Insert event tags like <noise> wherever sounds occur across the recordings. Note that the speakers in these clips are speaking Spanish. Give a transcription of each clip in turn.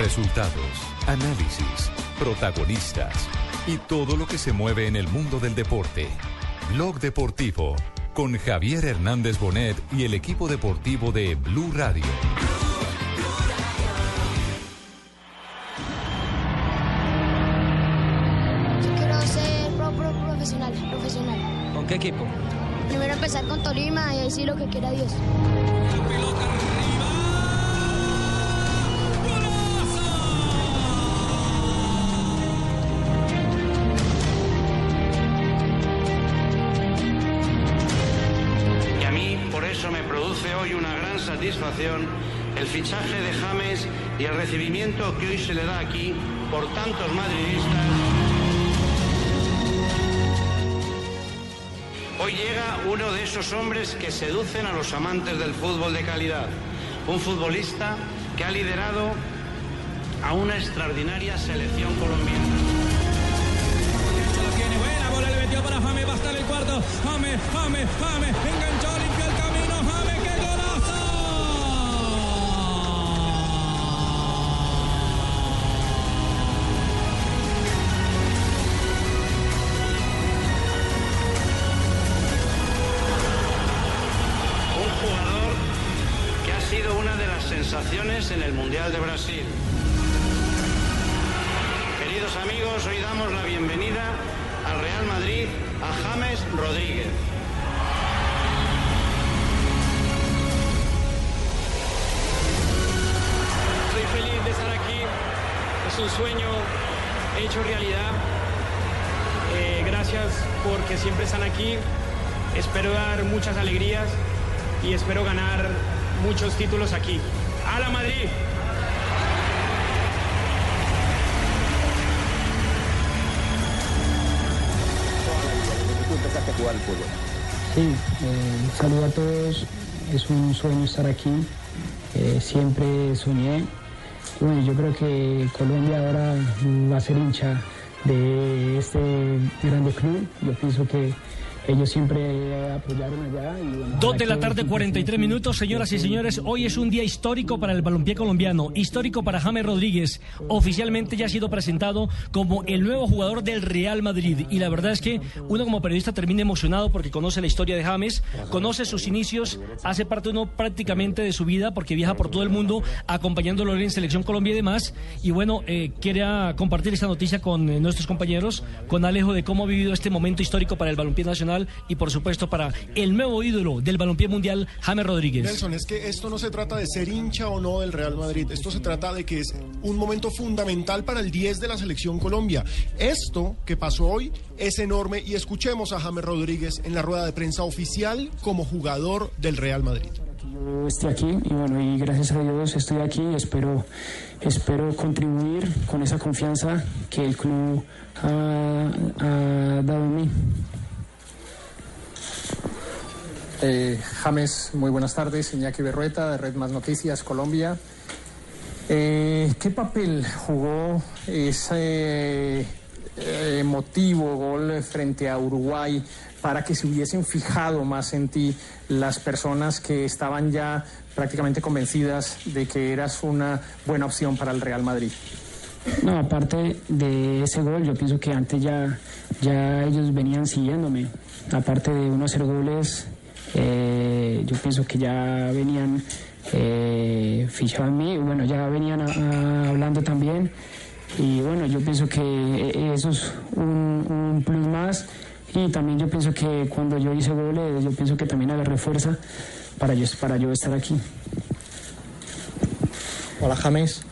Resultados, análisis, protagonistas y todo lo que se mueve en el mundo del deporte. Blog Deportivo con Javier Hernández Bonet y el equipo deportivo de Blue Radio. Yo quiero ser pro, pro- profesional, profesional. ¿Con qué equipo? Primero empezar con Tolima y ahí sí lo que quiera Dios. El fichaje de James y el recibimiento que hoy se le da aquí por tantos madridistas. Hoy llega uno de esos hombres que seducen a los amantes del fútbol de calidad. Un futbolista que ha liderado a una extraordinaria selección colombiana. Para James, va a estar el cuarto. En el Mundial de Brasil. Queridos amigos, hoy damos la bienvenida al Real Madrid a James Rodríguez. Estoy feliz de estar aquí. Es un sueño hecho realidad. Eh, gracias porque siempre están aquí. Espero dar muchas alegrías y espero ganar muchos títulos aquí. ¡A Madrid! a. Sí, eh, saludo a todos. Es un sueño estar aquí. Eh, siempre soñé. Yo creo que Colombia ahora va a ser hincha de este grande club. Yo pienso que ellos siempre apoyaron allá. Y bueno, Dos de la tarde, siempre 43 sean- minutos, señoras y señores. Hoy es un día histórico para el balompié colombiano, histórico para James Rodríguez. Oficialmente ya ha sido presentado como el nuevo jugador del Real Madrid. Y la verdad es que uno como periodista termina emocionado porque conoce la historia de James, conoce sus inicios, hace parte uno prácticamente de su vida porque viaja por todo el mundo acompañándolo en Selección Colombia y demás. Y bueno, eh, quería compartir esta noticia con eh, nuestros compañeros, con Alejo, de cómo ha vivido este momento histórico para el balompié nacional y por supuesto para el nuevo ídolo del balompié mundial, James Rodríguez. Nelson, es que esto no se trata de ser hincha o no del Real Madrid, esto se trata de que es un momento fundamental para el 10 de la selección Colombia. Esto que pasó hoy es enorme y escuchemos a James Rodríguez en la rueda de prensa oficial como jugador del Real Madrid. yo esté aquí y bueno y gracias a Dios estoy aquí y espero espero contribuir con esa confianza que el club ha, ha dado en mí. Eh, James, muy buenas tardes. Iñaki Berrueta, de Red Más Noticias, Colombia. Eh, ¿Qué papel jugó ese eh, emotivo gol frente a Uruguay para que se hubiesen fijado más en ti las personas que estaban ya prácticamente convencidas de que eras una buena opción para el Real Madrid? No, aparte de ese gol, yo pienso que antes ya, ya ellos venían siguiéndome. Aparte de uno hacer goles, eh, yo pienso que ya venían eh, fichados en mí, bueno, ya venían a- a- hablando también. Y bueno, yo pienso que eh, eso es un, un plus más. Y también yo pienso que cuando yo hice goles, yo pienso que también agarré fuerza para yo, para yo estar aquí. Hola James,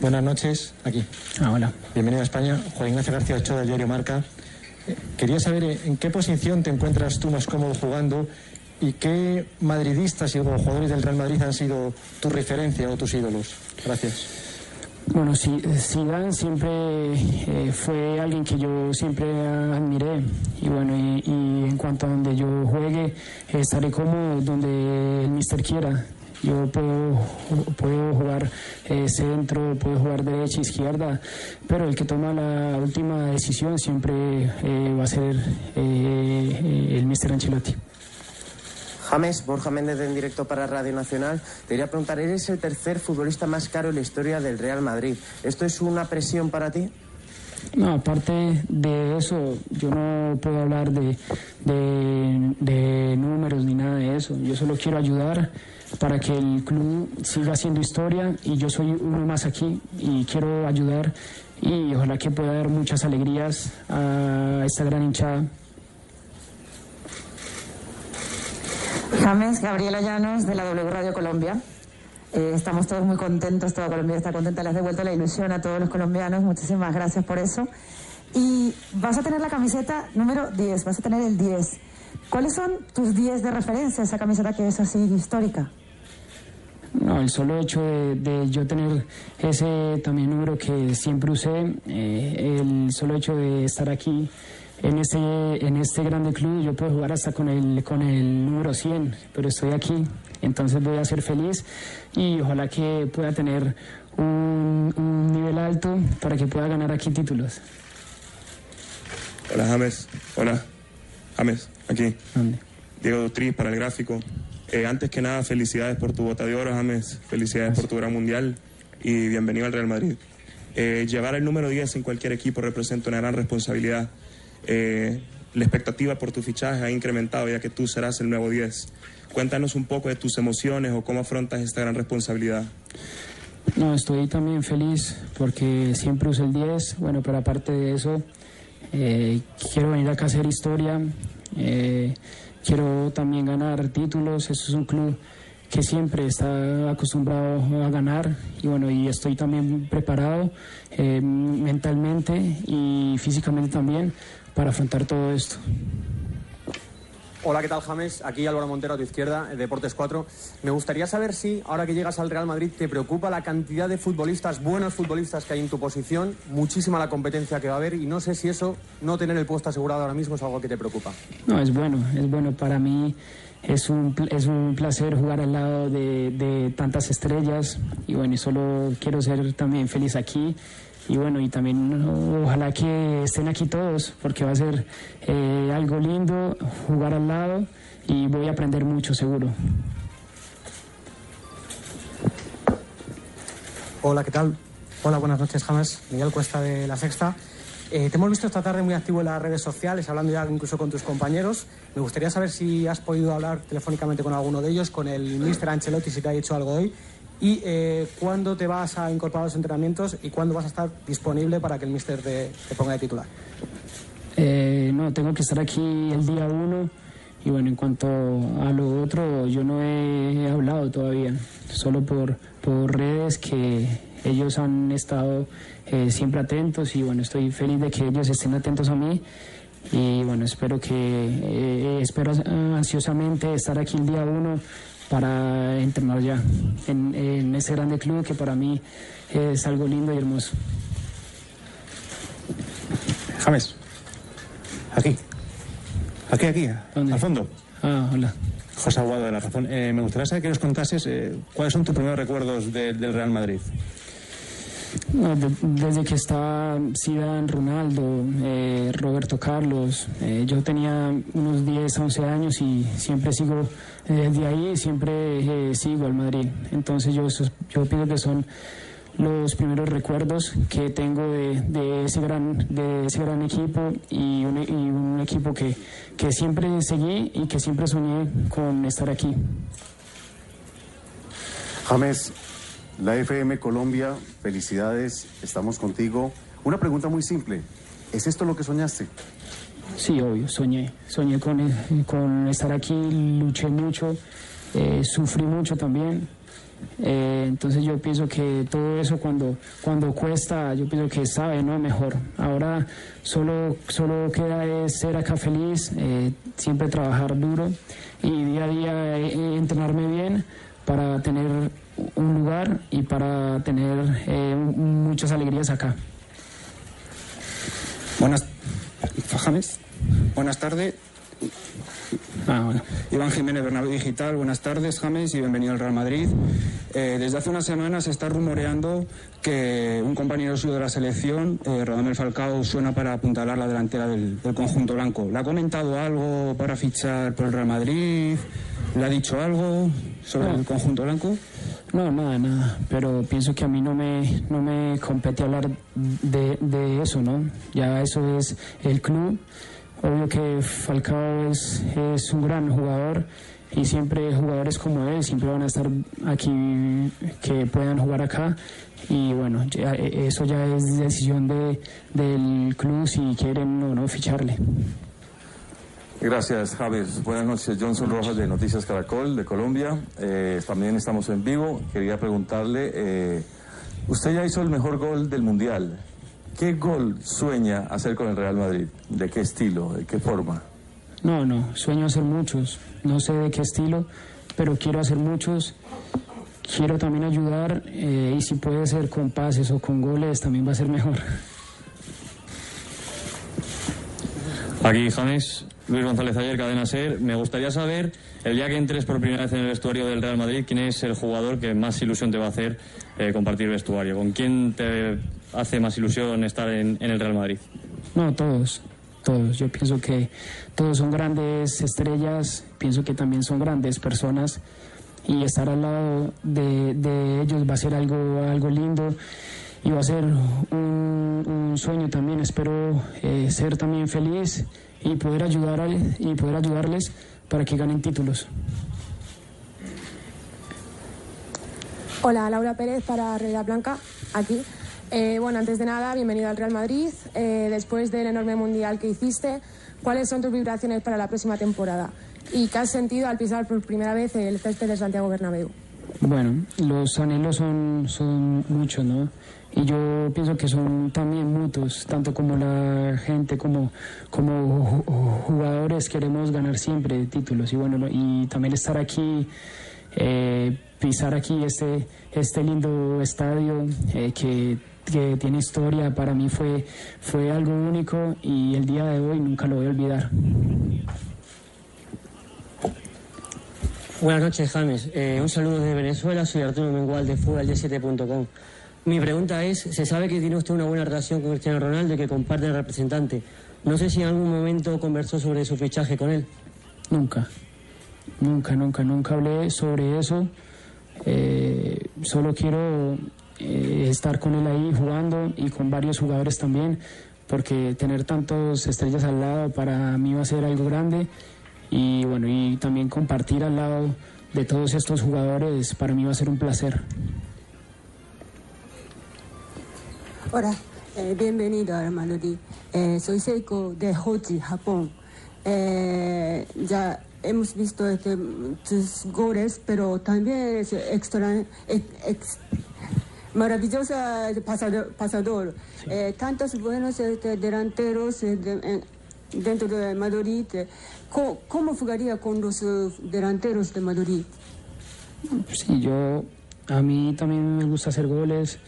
buenas noches, aquí. Ah, hola. Bienvenido a España. Juan Ignacio García Ochoa diario Marca. Eh, Quería saber eh, en qué posición te encuentras tú más cómodo jugando y qué madridistas y jugadores del Real Madrid han sido tu referencia o tus ídolos. Gracias. Bueno, sí, Zidane siempre eh, fue alguien que yo siempre admiré y bueno, y, y en cuanto a donde yo juegue, eh, estaré como donde el mister quiera. Yo puedo, puedo jugar eh, centro, puedo jugar derecha, izquierda, pero el que toma la última decisión siempre eh, va a ser eh, eh, el mister Ancelotti. James, Borja Méndez en directo para Radio Nacional. Te quería preguntar, eres el tercer futbolista más caro en la historia del Real Madrid. ¿Esto es una presión para ti? No, aparte de eso, yo no puedo hablar de, de, números ni nada de eso. Yo solo quiero ayudar para que el club siga haciendo historia y yo soy uno más aquí y quiero ayudar y ojalá que pueda dar muchas alegrías a esta gran hinchada. James, Gabriela Llanos de la W Radio Colombia. Eh, estamos todos muy contentos, toda Colombia está contenta, le has devuelto la ilusión a todos los colombianos, muchísimas gracias por eso. Y vas a tener la camiseta número 10, vas a tener el 10. ¿Cuáles son tus 10 de referencia, esa camiseta que es así histórica? No, el solo hecho de, de yo tener ese también número que siempre usé, eh, el solo hecho de estar aquí en este, en este grande club, yo puedo jugar hasta con el, con el número 100, pero estoy aquí, entonces voy a ser feliz y ojalá que pueda tener un, un nivel alto para que pueda ganar aquí títulos. Hola James, hola James, aquí. Diego Dutri para el gráfico. Eh, antes que nada, felicidades por tu bota de oro, James. Felicidades por tu gran mundial y bienvenido al Real Madrid. Eh, llevar el número 10 en cualquier equipo representa una gran responsabilidad. Eh, la expectativa por tu fichaje ha incrementado ya que tú serás el nuevo 10. Cuéntanos un poco de tus emociones o cómo afrontas esta gran responsabilidad. No, estoy también feliz porque siempre uso el 10. Bueno, pero aparte de eso, eh, quiero venir acá a hacer historia. Eh, quiero también ganar títulos. Eso es un club que siempre está acostumbrado a ganar y bueno, y estoy también preparado eh, mentalmente y físicamente también para afrontar todo esto. Hola, ¿qué tal James? Aquí Álvaro Montero a tu izquierda, Deportes 4. Me gustaría saber si, ahora que llegas al Real Madrid, te preocupa la cantidad de futbolistas, buenos futbolistas que hay en tu posición, muchísima la competencia que va a haber y no sé si eso, no tener el puesto asegurado ahora mismo es algo que te preocupa. No, es bueno, es bueno para mí. Es un, es un placer jugar al lado de, de tantas estrellas y bueno, y solo quiero ser también feliz aquí y bueno, y también ojalá que estén aquí todos, porque va a ser eh, algo lindo jugar al lado y voy a aprender mucho seguro. Hola, ¿qué tal? Hola, buenas noches, James. Miguel Cuesta de La Sexta. Eh, te hemos visto esta tarde muy activo en las redes sociales, hablando ya incluso con tus compañeros. Me gustaría saber si has podido hablar telefónicamente con alguno de ellos, con el Mr. Ancelotti, si te ha dicho algo hoy, y eh, cuándo te vas a incorporar a los entrenamientos y cuándo vas a estar disponible para que el Mister te, te ponga de titular. Eh, no, tengo que estar aquí el día uno y bueno, en cuanto a lo otro, yo no he hablado todavía, solo por, por redes que ellos han estado eh, siempre atentos y bueno, estoy feliz de que ellos estén atentos a mí y bueno, espero que, eh, espero ansiosamente estar aquí el día uno para entrenar ya en, en ese grande club que para mí es algo lindo y hermoso. James, aquí, aquí, aquí, al fondo. Ah, hola. José Aguado de La Razón. Eh, me gustaría saber que nos contases eh, cuáles son tus primeros recuerdos de- del Real Madrid. No, de- desde que estaba Zidane, Ronaldo, eh, Roberto Carlos, eh, yo tenía unos 10, 11 años y siempre sigo, desde ahí siempre eh, sigo al Madrid. Entonces yo, yo pienso que son los primeros recuerdos que tengo de, de ese, gran, de ese gran equipo y un, y un equipo que, que siempre seguí y que siempre soñé con estar aquí. James, la FM Colombia, felicidades, estamos contigo. Una pregunta muy simple, ¿es esto lo que soñaste? Sí, obvio, soñé. Soñé con, eh, con estar aquí, luché mucho, eh, sufrí mucho también. Eh, entonces yo pienso que todo eso cuando, cuando cuesta, yo pienso que sabe, ¿no? Mejor. Ahora solo, solo queda es ser acá feliz, eh, siempre trabajar duro y día a día entrenarme bien para tener un lugar y para tener muchas alegrías acá. Buenas, James. Buenas tardes. Iván Jiménez Bernabé Digital, buenas tardes James y bienvenido al Real Madrid. Eh, desde hace unas semanas se está rumoreando que un compañero suyo de la selección, eh, Radamel Falcao, suena para apuntalar la delantera del, del conjunto blanco. ¿Le ha comentado algo para fichar por el Real Madrid? ¿Le ha dicho algo sobre el conjunto blanco? No, nada, nada. Pero pienso que a mí no me, no me compete hablar de, de eso, ¿no? Ya eso es el club. Obvio que Falcao es, es un gran jugador y siempre jugadores como él siempre van a estar aquí que puedan jugar acá y bueno ya, eh, eso ya es decisión de, del club si quieren o no ficharle. Gracias, Javes. Buenas noches. Johnson Rojas de Noticias Caracol de Colombia. Eh, también estamos en vivo. Quería preguntarle, eh, usted ya hizo el mejor gol del Mundial. ¿Qué gol sueña hacer con el Real Madrid? ¿De qué estilo? ¿De qué forma? No, no, sueño hacer muchos. No sé de qué estilo, pero quiero hacer muchos. Quiero también ayudar eh, y si puede ser con pases o con goles también va a ser mejor. Aquí James, Luis González Ayer, Cadena Ser. Me gustaría saber, el día que entres por primera vez en el vestuario del Real Madrid, ¿quién es el jugador que más ilusión te va a hacer eh, compartir vestuario? ¿Con quién te hace más ilusión estar en, en el Real Madrid? No, todos, todos. Yo pienso que todos son grandes estrellas, pienso que también son grandes personas y estar al lado de, de ellos va a ser algo, algo lindo y va a ser un, un sueño también. Espero eh, ser también feliz y poder ayudar a- y poder ayudarles para que ganen títulos. Hola, Laura Pérez para Realidad Blanca, aquí. Eh, bueno, antes de nada, bienvenido al Real Madrid. Eh, después del enorme mundial que hiciste, ¿cuáles son tus vibraciones para la próxima temporada? ¿Y qué has sentido al pisar por primera vez el césped de Santiago Bernabéu? Bueno, los anhelos son, son muchos, ¿no? Y yo pienso que son también mutuos, tanto como la gente, como, como ju- jugadores queremos ganar siempre títulos. Y bueno, ¿no? y también estar aquí, eh, pisar aquí este, este lindo estadio eh, que, que tiene historia, para mí fue, fue algo único y el día de hoy nunca lo voy a olvidar. Buenas noches, James. Eh, un saludo desde Venezuela. Soy Arturo Mengual de Fútbol7.com. Mi pregunta es, se sabe que tiene usted una buena relación con Cristiano Ronaldo y que comparte el representante. No sé si en algún momento conversó sobre su fichaje con él. Nunca, nunca, nunca, nunca hablé sobre eso. Eh, solo quiero eh, estar con él ahí jugando y con varios jugadores también, porque tener tantos estrellas al lado para mí va a ser algo grande. Y bueno, y también compartir al lado de todos estos jugadores para mí va a ser un placer. Hola, eh, bienvenido a Madrid. Eh, soy Seiko de Hochi, Japón. Eh, ya hemos visto este, tus goles, pero también es extra, ex- ex- maravillosa pasador. pasador. Eh, tantos buenos este, delanteros eh, de- en- dentro de Madrid. ¿Cómo, cómo jugaría con los delanteros de Madrid? Sí, yo a mí también me gusta hacer goles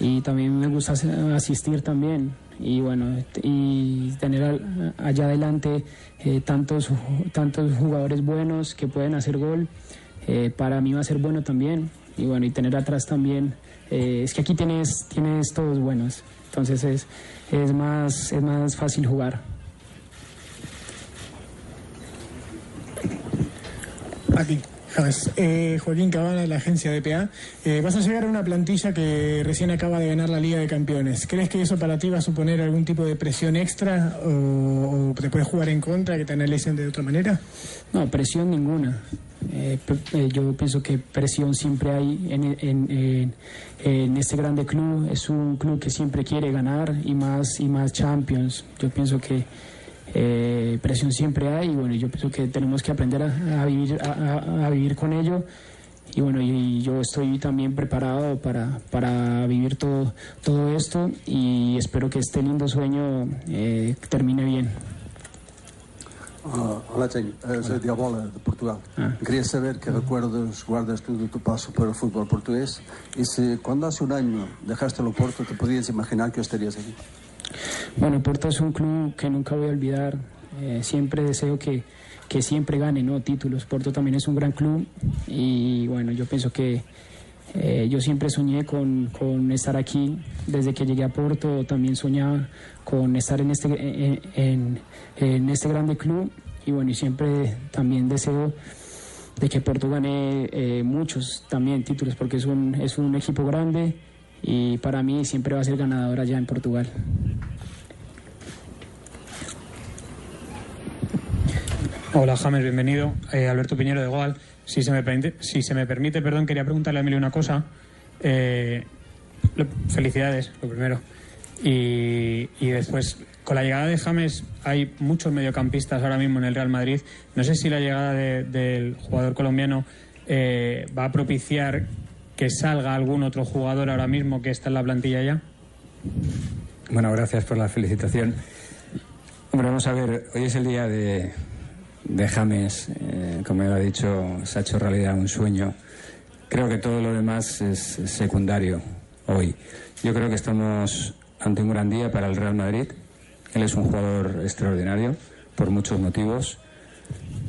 y también me gusta asistir también. Y bueno y tener al- allá adelante eh, tantos tantos jugadores buenos que pueden hacer gol eh, para mí va a ser bueno también. Y bueno y tener atrás también eh, es que aquí tienes tienes todos buenos. Entonces es es más es más fácil jugar. Aquí, James. Eh, Joaquín Cabana, de la agencia DPA. Eh, vas a llegar a una plantilla que recién acaba de ganar la Liga de Campeones. ¿Crees que eso para ti va a suponer algún tipo de presión extra o, o te puedes jugar en contra, que te analicen de otra manera? No, presión ninguna. Eh, eh, yo pienso que presión siempre hay en, en- en- en este grande club. Es un club que siempre quiere ganar y más y más Champions. Yo pienso que eh, presión siempre hay y bueno, yo pienso que tenemos que aprender a, a vivir a, a- vivir con ello. Y bueno, y yo estoy también preparado para, para vivir todo, todo esto y espero que este lindo sueño eh, termine bien. Ah, olá, tenho. Uh, sou Diabola, de Portugal. Queria saber que recuerdos guardas tú de tu paso por el fútbol portugués y si cuando hace un año dejaste el Porto te podías imaginar que estarías aquí. Bueno, Porto es un club que nunca voy a olvidar. Eh, siempre deseo que, que siempre gane ¿no? títulos. Porto también es un gran club y bueno, yo pienso que eh, yo siempre soñé con, con estar aquí. Desde que llegué a Porto también soñaba con estar en este, en, en- este grande club y bueno, y siempre también deseo de que Porto gane eh, muchos también títulos, porque es un, es un equipo grande y para mí siempre va a ser ganador allá en Portugal. Hola James, bienvenido. Eh, Alberto Piñero de Goal. Si se me permite, si se me permite perdón, quería preguntarle a Emilio una cosa. Eh, felicidades, lo primero. Y, y después, con la llegada de James, hay muchos mediocampistas ahora mismo en el Real Madrid. No sé si la llegada de- del jugador colombiano eh, va a propiciar que salga algún otro jugador ahora mismo que está en la plantilla ya. Bueno, gracias por la felicitación. Hombre, vamos a ver, hoy es el día de, James, eh, como él ha dicho, se ha hecho realidad un sueño. Creo que todo lo demás es secundario hoy. Yo creo que estamos ante un gran día para el Real Madrid. Él es un jugador extraordinario por muchos motivos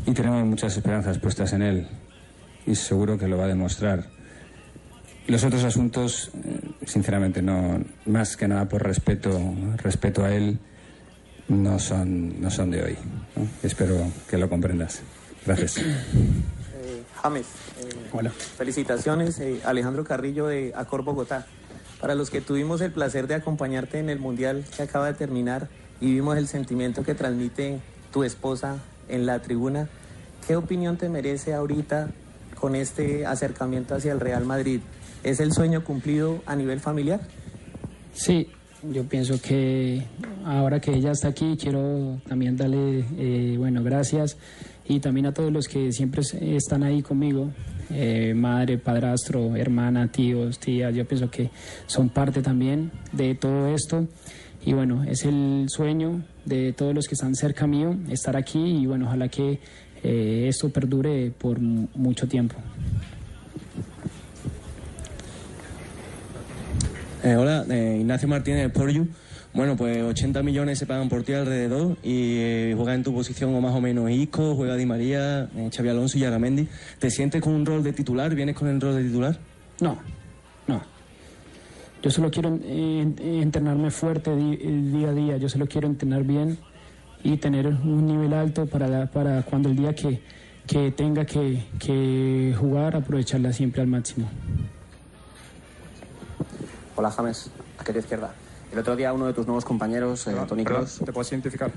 y tenemos muchas esperanzas puestas en él y seguro que lo va a demostrar. Los otros asuntos, eh, sinceramente, no, más que nada por respeto, respeto a él, no son, no son de hoy. ¿no? Espero que lo comprendas. Gracias. Eh, James, eh, felicitaciones. eh, Alejandro Carrillo de Acor Bogotá. Para los que tuvimos el placer de acompañarte en el Mundial que acaba de terminar y vimos el sentimiento que transmite tu esposa en la tribuna, ¿qué opinión te merece ahorita con este acercamiento hacia el Real Madrid? ¿Es el sueño cumplido a nivel familiar? Sí, yo pienso que ahora que ella está aquí, quiero también darle, eh, bueno, gracias y también a todos los que siempre es- están ahí conmigo, eh, madre, padrastro, hermana, tíos, tías, yo pienso que son parte también de todo esto y bueno, es el sueño de todos los que están cerca mío estar aquí y bueno, ojalá que eh, esto perdure por mu- mucho tiempo. Eh, hola, eh, Ignacio Martínez por You. Bueno, pues 80 millones se pagan por ti alrededor y eh, juega en tu posición o más o menos Isco, juega Di María, eh, Xavi Alonso y Agamendi. ¿Te sientes con un rol de titular? ¿Vienes con el rol de titular? No, no. Yo solo quiero entrenarme fuerte día a día, yo solo quiero entrenar bien y tener un nivel alto para, para cuando el día que, que tenga que, que jugar, aprovecharla siempre al máximo. Hola James, aquí a tu izquierda. El otro día uno de tus nuevos compañeros, eh, Tony Kroos... ¿Te puedes identificar?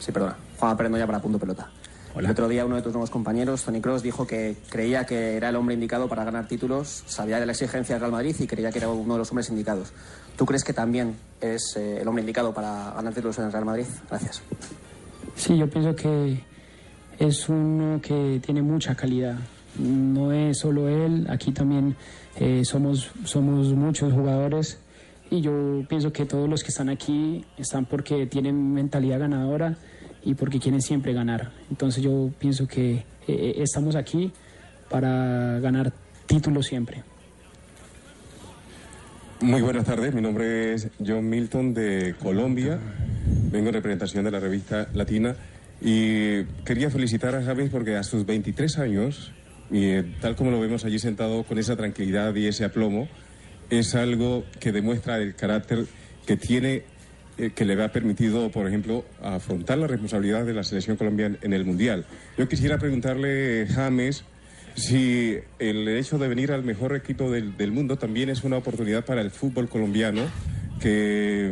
Sí, perdona. Juan Pérez ya para punto pelota. El otro día uno de tus nuevos compañeros, Tony Cross, dijo que creía que era el hombre indicado para ganar títulos, sabía de la exigencia del Real Madrid y creía que era uno de los hombres indicados. ¿Tú crees que también es eh, el hombre indicado para ganar títulos en el Real Madrid? Gracias. Sí, yo pienso que es uno que tiene mucha calidad. No es solo él, aquí también eh, somos, somos muchos jugadores y yo pienso que todos los que están aquí están porque tienen mentalidad ganadora y porque quieren siempre ganar. Entonces yo pienso que eh, estamos aquí para ganar títulos siempre. Muy buenas tardes, mi nombre es John Milton de Colombia, vengo en representación de la revista Latina y quería felicitar a James porque a sus 23 años, y eh, tal como lo vemos allí sentado con esa tranquilidad y ese aplomo, es algo que demuestra el carácter que tiene, eh, que le ha permitido, por ejemplo, afrontar la responsabilidad de la selección colombiana en el Mundial. Yo quisiera preguntarle, James, si el hecho de venir al mejor equipo del, mundo también es una oportunidad para el fútbol colombiano que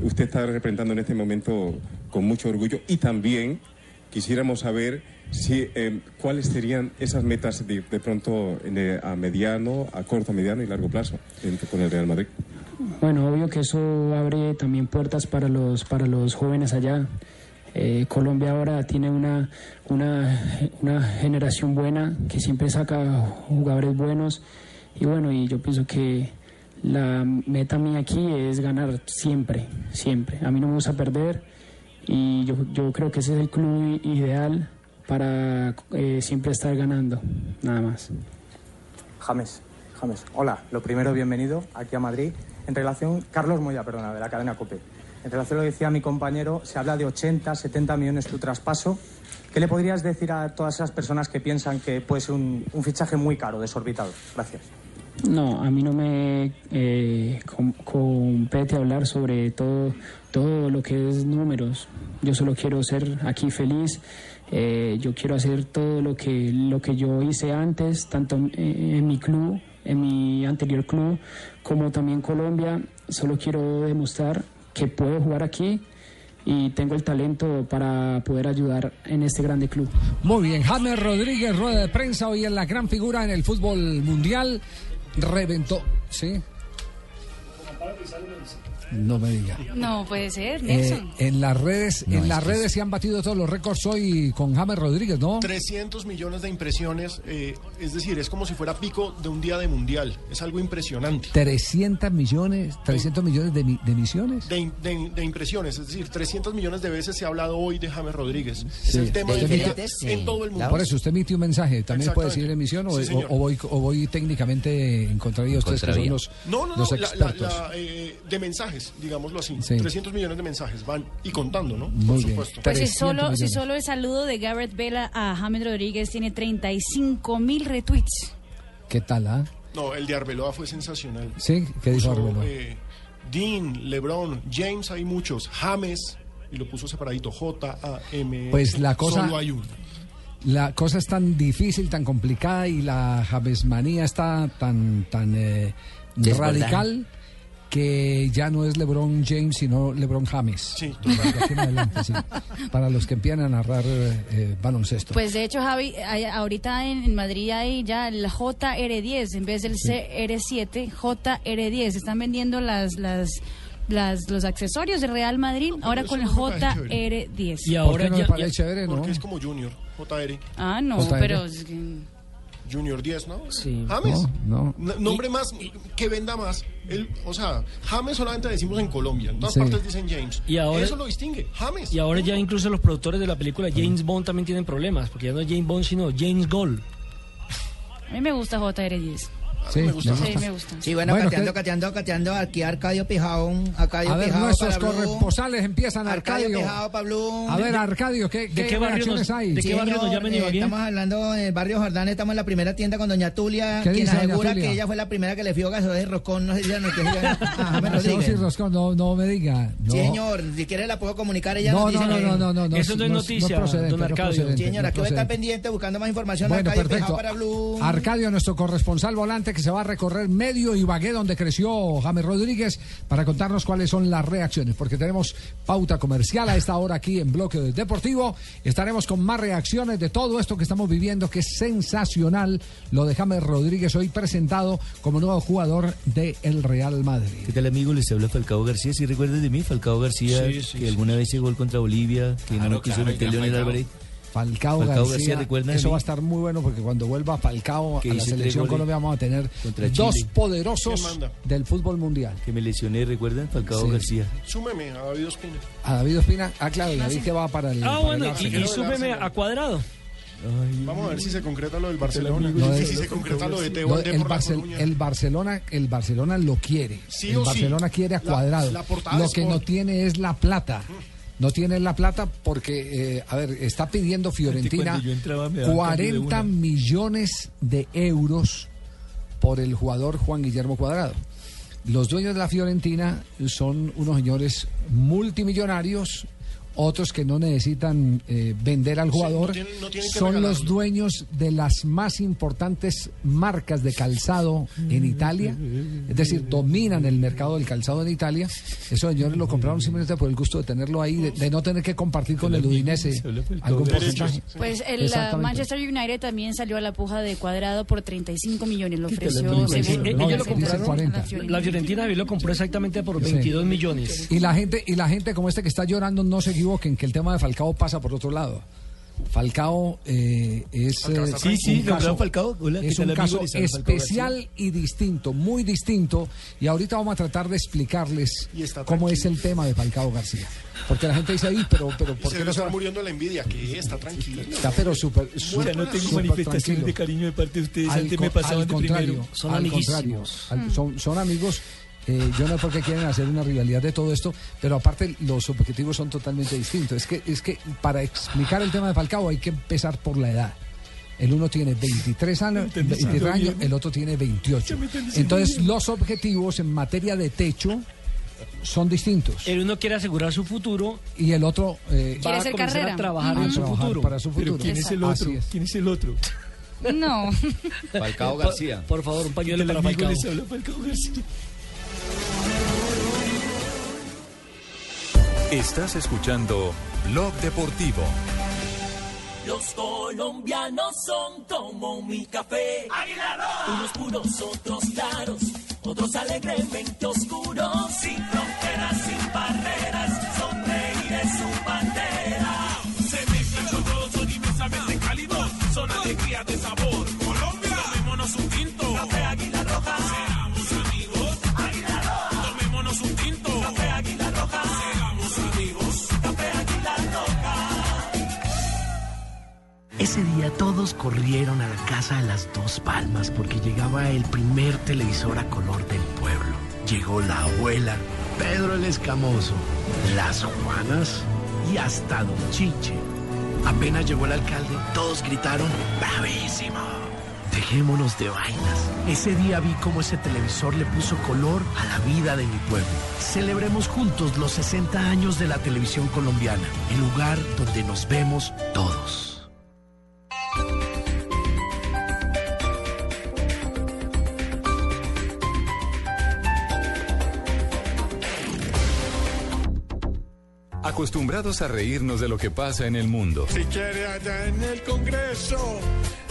mm, usted está representando en este momento con mucho orgullo y también quisiéramos saber si eh, cuáles serían esas metas de, de pronto eh, a mediano, a corto, mediano y largo plazo en- con el Real Madrid. Bueno, obvio que eso abre también puertas para los, para los jóvenes allá. Eh, Colombia ahora tiene una, una, una generación buena que siempre saca jugadores buenos y bueno, y yo pienso que la meta mía aquí es ganar siempre, siempre. A mí no me gusta perder y yo, yo creo que ese es el club ideal para eh, siempre estar ganando, nada más. James, James, hola, lo primero, bienvenido aquí a Madrid. En relación, Carlos Moya, perdona, de la cadena COPE. En relación a lo que decía mi compañero, se habla de 80, 70 millones tu traspaso. ¿Qué le podrías decir a todas esas personas que piensan que puede ser un, un fichaje muy caro, desorbitado? Gracias. No, a mí no me eh, com- compete hablar sobre todo, todo lo que es números. Yo solo quiero ser aquí feliz Eh, yo quiero hacer todo lo que, lo que yo hice antes, tanto en, en mi club, en mi anterior club, como también Colombia. Solo quiero demostrar que puedo jugar aquí y tengo el talento para poder ayudar en este grande club. Muy bien, James Rodríguez, rueda de prensa, hoy en la gran figura en el fútbol mundial, reventó, ¿sí? No me diga. No puede ser, Eh, Nelson. en las redes, No, en es las que redes se han batido todos los récords hoy con James Rodríguez, ¿no? 300 millones de impresiones, eh, es decir, es como si fuera pico de un día de mundial. Es algo impresionante. 300 millones, 300 millones de, de emisiones. De, de- de impresiones, es decir, 300 millones de veces se ha hablado hoy de James Rodríguez. Es Sí. el tema del emite- día en todo el mundo. Por eso usted emitió un mensaje, también puede decir emisión o, Sí, o- o voy, o voy técnicamente en contravía de ustedes que son los, No, no, no, los la- la- expertos. la, eh, de mensajes, digámoslo así. Sí. 300 millones de mensajes van y contando, ¿no? Muy Por bien. supuesto. Pues si solo, si solo el saludo de Garrett Bale a James Rodríguez tiene 35 mil retweets. ¿Qué tal, ah? No, el de Arbeloa fue sensacional. Sí, ¿qué dijo Puso, Arbeloa? eh, Dean, LeBron, James, hay muchos. James, y lo puso separadito. J-A-M. Pues la cosa- Solo hay uno. La cosa es tan difícil, tan complicada y la Javesmanía está tan, tan eh, radical que ya no es LeBron James, sino LeBron James. Sí, adelante, sí. Para los que empiezan a narrar eh, eh, baloncesto. Pues de hecho, Javi, hay- ahorita en, en Madrid hay ya el JR10 en vez del CR7, JR10. Están vendiendo las, las, las, los accesorios de Real Madrid ahora con el JR10. Y ahora ¿Por qué no ya- le parece ya- chévere, no? Porque es como Junior, JR. Ah, no, JR. pero... es que- Junior 10, ¿no? Sí. James. No, no. Nombre más, que venda más. El, o sea, James solamente decimos en Colombia. En todas Sí. partes dicen James. Y ahora- Eso lo distingue. James. Y ahora ya incluso los productores de la película James Bond también tienen problemas, porque ya no es James Bond, sino James Gold. A mí me gusta JR10. Sí, me gusta. Sí, me gusta. Sí, bueno, Bueno, cateando, ¿qué- cateando, cateando, aquí Arcadio Pijón, Arcadio A ver, Pijao nuestros corresponsales empiezan, Arcadio Arcadio. Pijao para Blue. A ver, Arcadio, ¿qué, ¿De qué, qué barrio nos- hay? de qué barrio nos llaman, eh? Estamos hablando en el barrio Jordán, estamos en la primera tienda con doña Tulia, ¿Qué quien dice asegura Tulia? que ella fue la primera que le fió gasoil de roscón, no sé si ya no que a James Ah, sí, Roscón, no, no me diga. No. Sí, señor, si quiere la puedo comunicar, ella No, nos dice no, no, que- no, no, no, Eso no es no es- no noticia, don Arcadio. procedente, Sí, señor, no aquí voy a estar pendiente buscando más información, Arcadio. Pijao para Blue. Arcadio, nuestro corresponsal volante que se va a recorrer medio Ibagué donde creció James Rodríguez para contarnos cuáles son las reacciones, porque tenemos pauta comercial a esta hora aquí en Bloque Deportivo. Estaremos con más reacciones de todo esto que estamos viviendo, que es sensacional lo de James Rodríguez hoy presentado como nuevo jugador del el Real Madrid. ¿Qué tal amigo? Les habla Falcao García. ¿Sí recuerdas de mí? Falcao García, Sí, sí, que sí. alguna vez llegó gol contra Bolivia, que no lo quiso claro, meter Leonel. Álvarez. Falcao, Falcao García, García, ¿recuerdan de eso va a estar muy bueno porque cuando vuelva Falcao a la selección Colombia vamos a tener dos poderosos del fútbol mundial. Que me lesioné, ¿recuerdan? Falcao Sí. García. Súmeme a David Ospina. A David Ospina, ah claro, David que va para el Ah, para bueno, el y, súbeme a cuadrado. Vamos a ver si se concreta lo del Barcelona. Lo de- y si se concreta lo de Teo lo- Valdés el, por la Barcel- Coruña. el Barcelona, el Barcelona lo quiere. Sí el o sí. Barcelona quiere a La- cuadrado. la lo que no tiene es la plata. No tiene la plata porque, eh, a ver, está pidiendo Fiorentina entraba me daban cambio de 40 una. millones de euros por el jugador Juan Guillermo Cuadrado. Los dueños de la Fiorentina son unos señores multimillonarios, otros que no necesitan eh, vender al Sí, no jugador. tienen- no tienen que son los dueños de las más importantes marcas de calzado en Italia. Es decir, dominan el mercado del calzado en Italia. Esos señores lo compraron simplemente por el gusto de tenerlo ahí, de, de no tener que compartir con el Udinese algún porcentaje. Pues el uh. Manchester United también salió a la puja de cuadrado por 35 millones. Lo ofreció. Según- eh, No, ellos lo dicen compraron. 40. La Fiorentina lo compró exactamente por Sí. 22 millones. Y la gente, y la gente como este que está llorando, no se equivoquen, que el tema de Falcao pasa por otro lado. Falcao eh, es Falcao eh, Sí, sí, un caso, Falcao. Hola, ¿qué es un caso especial y distinto, muy distinto. Y ahorita vamos a tratar de explicarles cómo es el tema de Falcao García. Porque la gente dice ahí, pero, pero ¿por se qué le no se está va? muriendo la envidia. que Está tranquilo. Está pero súper, Ya súper, no tengo manifestaciones tranquilo. de cariño de parte de ustedes. Al Antes me pasaban al de contrario, primero. Son al amiguísimos. contrario, al- son, son amigos. Eh, yo no sé por qué quieren hacer una rivalidad de todo esto, pero aparte los objetivos son totalmente distintos. Es que, es que para explicar el tema de Falcao hay que empezar por la edad. El uno tiene 23 años, entendí 23 años el otro tiene 28. Ya me entendí Entonces los objetivos en materia de techo son distintos. El uno quiere asegurar su futuro y el otro eh, va Quiere a comenzar carrera. a trabajar a en su futuro. para su Pero futuro. ¿quién es el otro? es. ¿Quién es el otro? No. Falcao <laughs> García. Por, favor, un pañuelo para Falcao. les habla Falcao García. Estás escuchando Blog Deportivo. Los colombianos son como mi café. Unos puros, otros claros, otros alegremente oscuros. Sin fronteras, sin barreras, Ese día todos corrieron a la casa de las dos palmas porque llegaba el primer televisor a color del pueblo. Llegó la abuela, Pedro el Escamoso, las Juanas y hasta Don Chiche. Apenas llegó el alcalde, todos gritaron ¡Bravísimo! Dejémonos de vainas. Ese día vi cómo ese televisor le puso color a la vida de mi pueblo. Celebremos juntos los 60 años de la televisión colombiana, el lugar donde nos vemos todos. Acostumbrados a reírnos de lo que pasa en el mundo. Si quiere allá en el Congreso,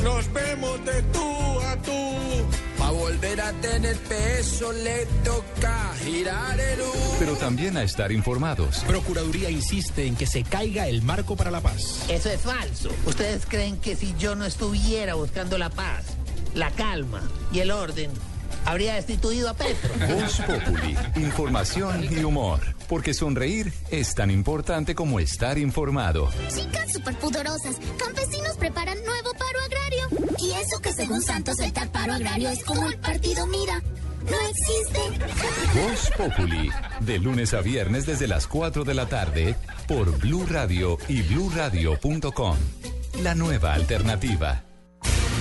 nos vemos de tú a tú. Pa' volver a tener peso le toca girar el U. Pero también a estar informados. Procuraduría insiste en que se caiga el marco para la paz. Eso es falso. ¿Ustedes creen que si yo no estuviera buscando la paz, la calma y el orden, habría destituido a Petro? Voz Populi, información y humor. Porque sonreír es tan importante como estar informado. Chicas superpoderosas, campesinos preparan nuevo paro agrario. Y eso que según Santos el tal paro agrario es como el partido Mira. No existe. Voz Populi, de lunes a viernes desde las 4 de la tarde por Blue Radio y bluradio.com. La nueva alternativa.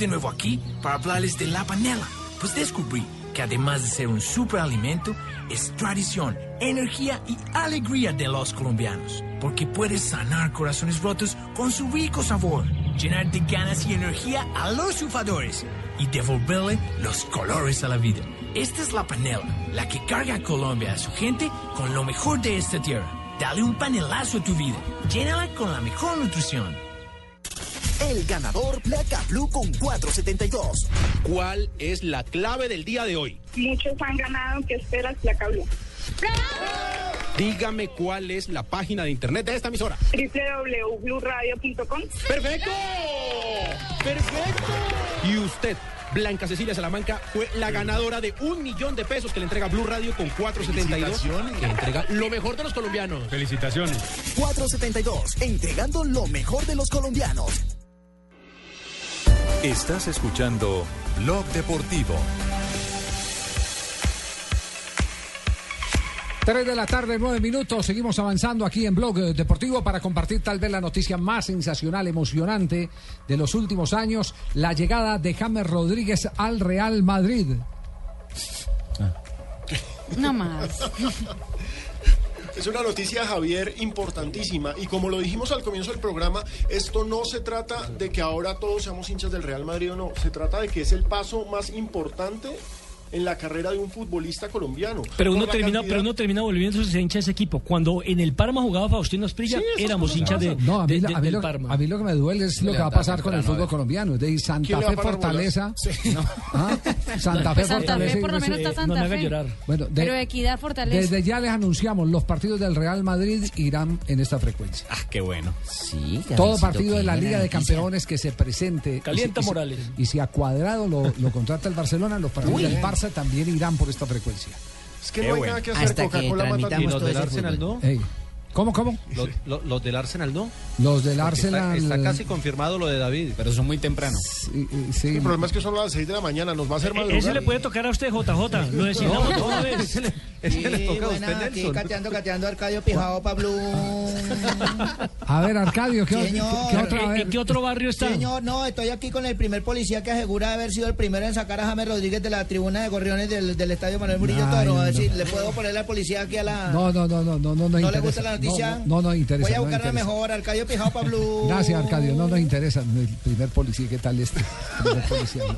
De nuevo aquí para hablarles de la panela. Pues descubrí que además de ser un superalimento, es tradición, energía y alegría de los colombianos. Porque puede sanar corazones rotos con su rico sabor, llenar de ganas y energía a los sufadores y devolverle los colores a la vida. Esta es la panela, la que carga a Colombia a su gente con lo mejor de esta tierra. Dale un panelazo a tu vida, llénala con la mejor nutrición. El ganador Placa Blue con 472. ¿Cuál es la clave del día de hoy? Muchos han ganado, ¿qué esperas, Placa Blue? Dígame cuál es la página de internet de esta emisora. www.bluradio.com ¡Perfecto! ¡Perfecto! Y usted, Blanca Cecilia Salamanca, fue la ganadora de un millón de pesos que le entrega Blue Radio con 472. Que entrega lo mejor de los colombianos. Felicitaciones. 472, entregando lo mejor de los colombianos. Estás escuchando Blog Deportivo. 3 de la tarde, 9 minutos. Seguimos avanzando aquí en Blog Deportivo para compartir tal vez la noticia más sensacional, emocionante de los últimos años: la llegada de James Rodríguez al Real Madrid. No más. <laughs> Es una noticia, Javier, importantísima. Y como lo dijimos al comienzo del programa, esto no se trata de que ahora todos seamos hinchas del Real Madrid o no. Se trata de que es el paso más importante en la carrera de un futbolista colombiano. Pero uno termina, cantidad- pero uno termina volviéndose hincha de ese equipo. Cuando en el Parma jugaba Faustino Asprilla, Sí, éramos hinchas de, No, a mí, de- la- de- a mí del lo, Parma. a mí lo que me duele es lo que va a pasar con el fútbol colombiano. Es de Santa ¿Quién le Fe Fortaleza. <laughs> <laughs> ¿Ah? Santa Fe Santa Fortaleza. Fe, por lo menos está eh, Santa no me haga Fe. llorar. Bueno, de- Pero Equidad Fortaleza. desde ya les anunciamos, los partidos del Real Madrid irán en esta frecuencia. Ah, qué bueno. Sí, Todo partido de la Liga de Campeones que se presente. Calienta Morales. Y si a cuadrado lo, contrata el Barcelona, los partidos del Barça también irán por esta frecuencia. Es que no hay nada que hacer. Coca-Cola mata ¿Y los todo del ese Arsenal no? ¿Cómo, cómo? Los, lo- los del Arsenal no. Los del Porque Arsenal. Está, casi confirmado lo de David. Pero son muy temprano. Sí, sí. El problema es que son las 6 de la mañana, nos va a hacer E- madrugar. Ese le puede tocar a usted, JJ. Lo <laughs> decimos No, no, vez. ese le- Sí, le toca a usted, buena, aquí Nelson. cateando, cateando Arcadio Pijao, Pablo. A ver, Arcadio, ¿qué, Señor. qué en qué otro barrio está? Señor, no, estoy aquí con el primer policía que asegura haber sido el primero en sacar a James Rodríguez de la tribuna de Gorriones del, del estadio Manuel Murillo Ay, Toro. A ver no. si le puedo poner la policía aquí a la. No, no, no, no, no, no, ¿No le gusta la noticia? No, no, no, no interesa. Voy a no buscar la mejor, Arcadio Pijao, Pablo. <laughs> Gracias, Arcadio. No nos interesa el primer policía. ¿Qué tal este? Primer policía, no.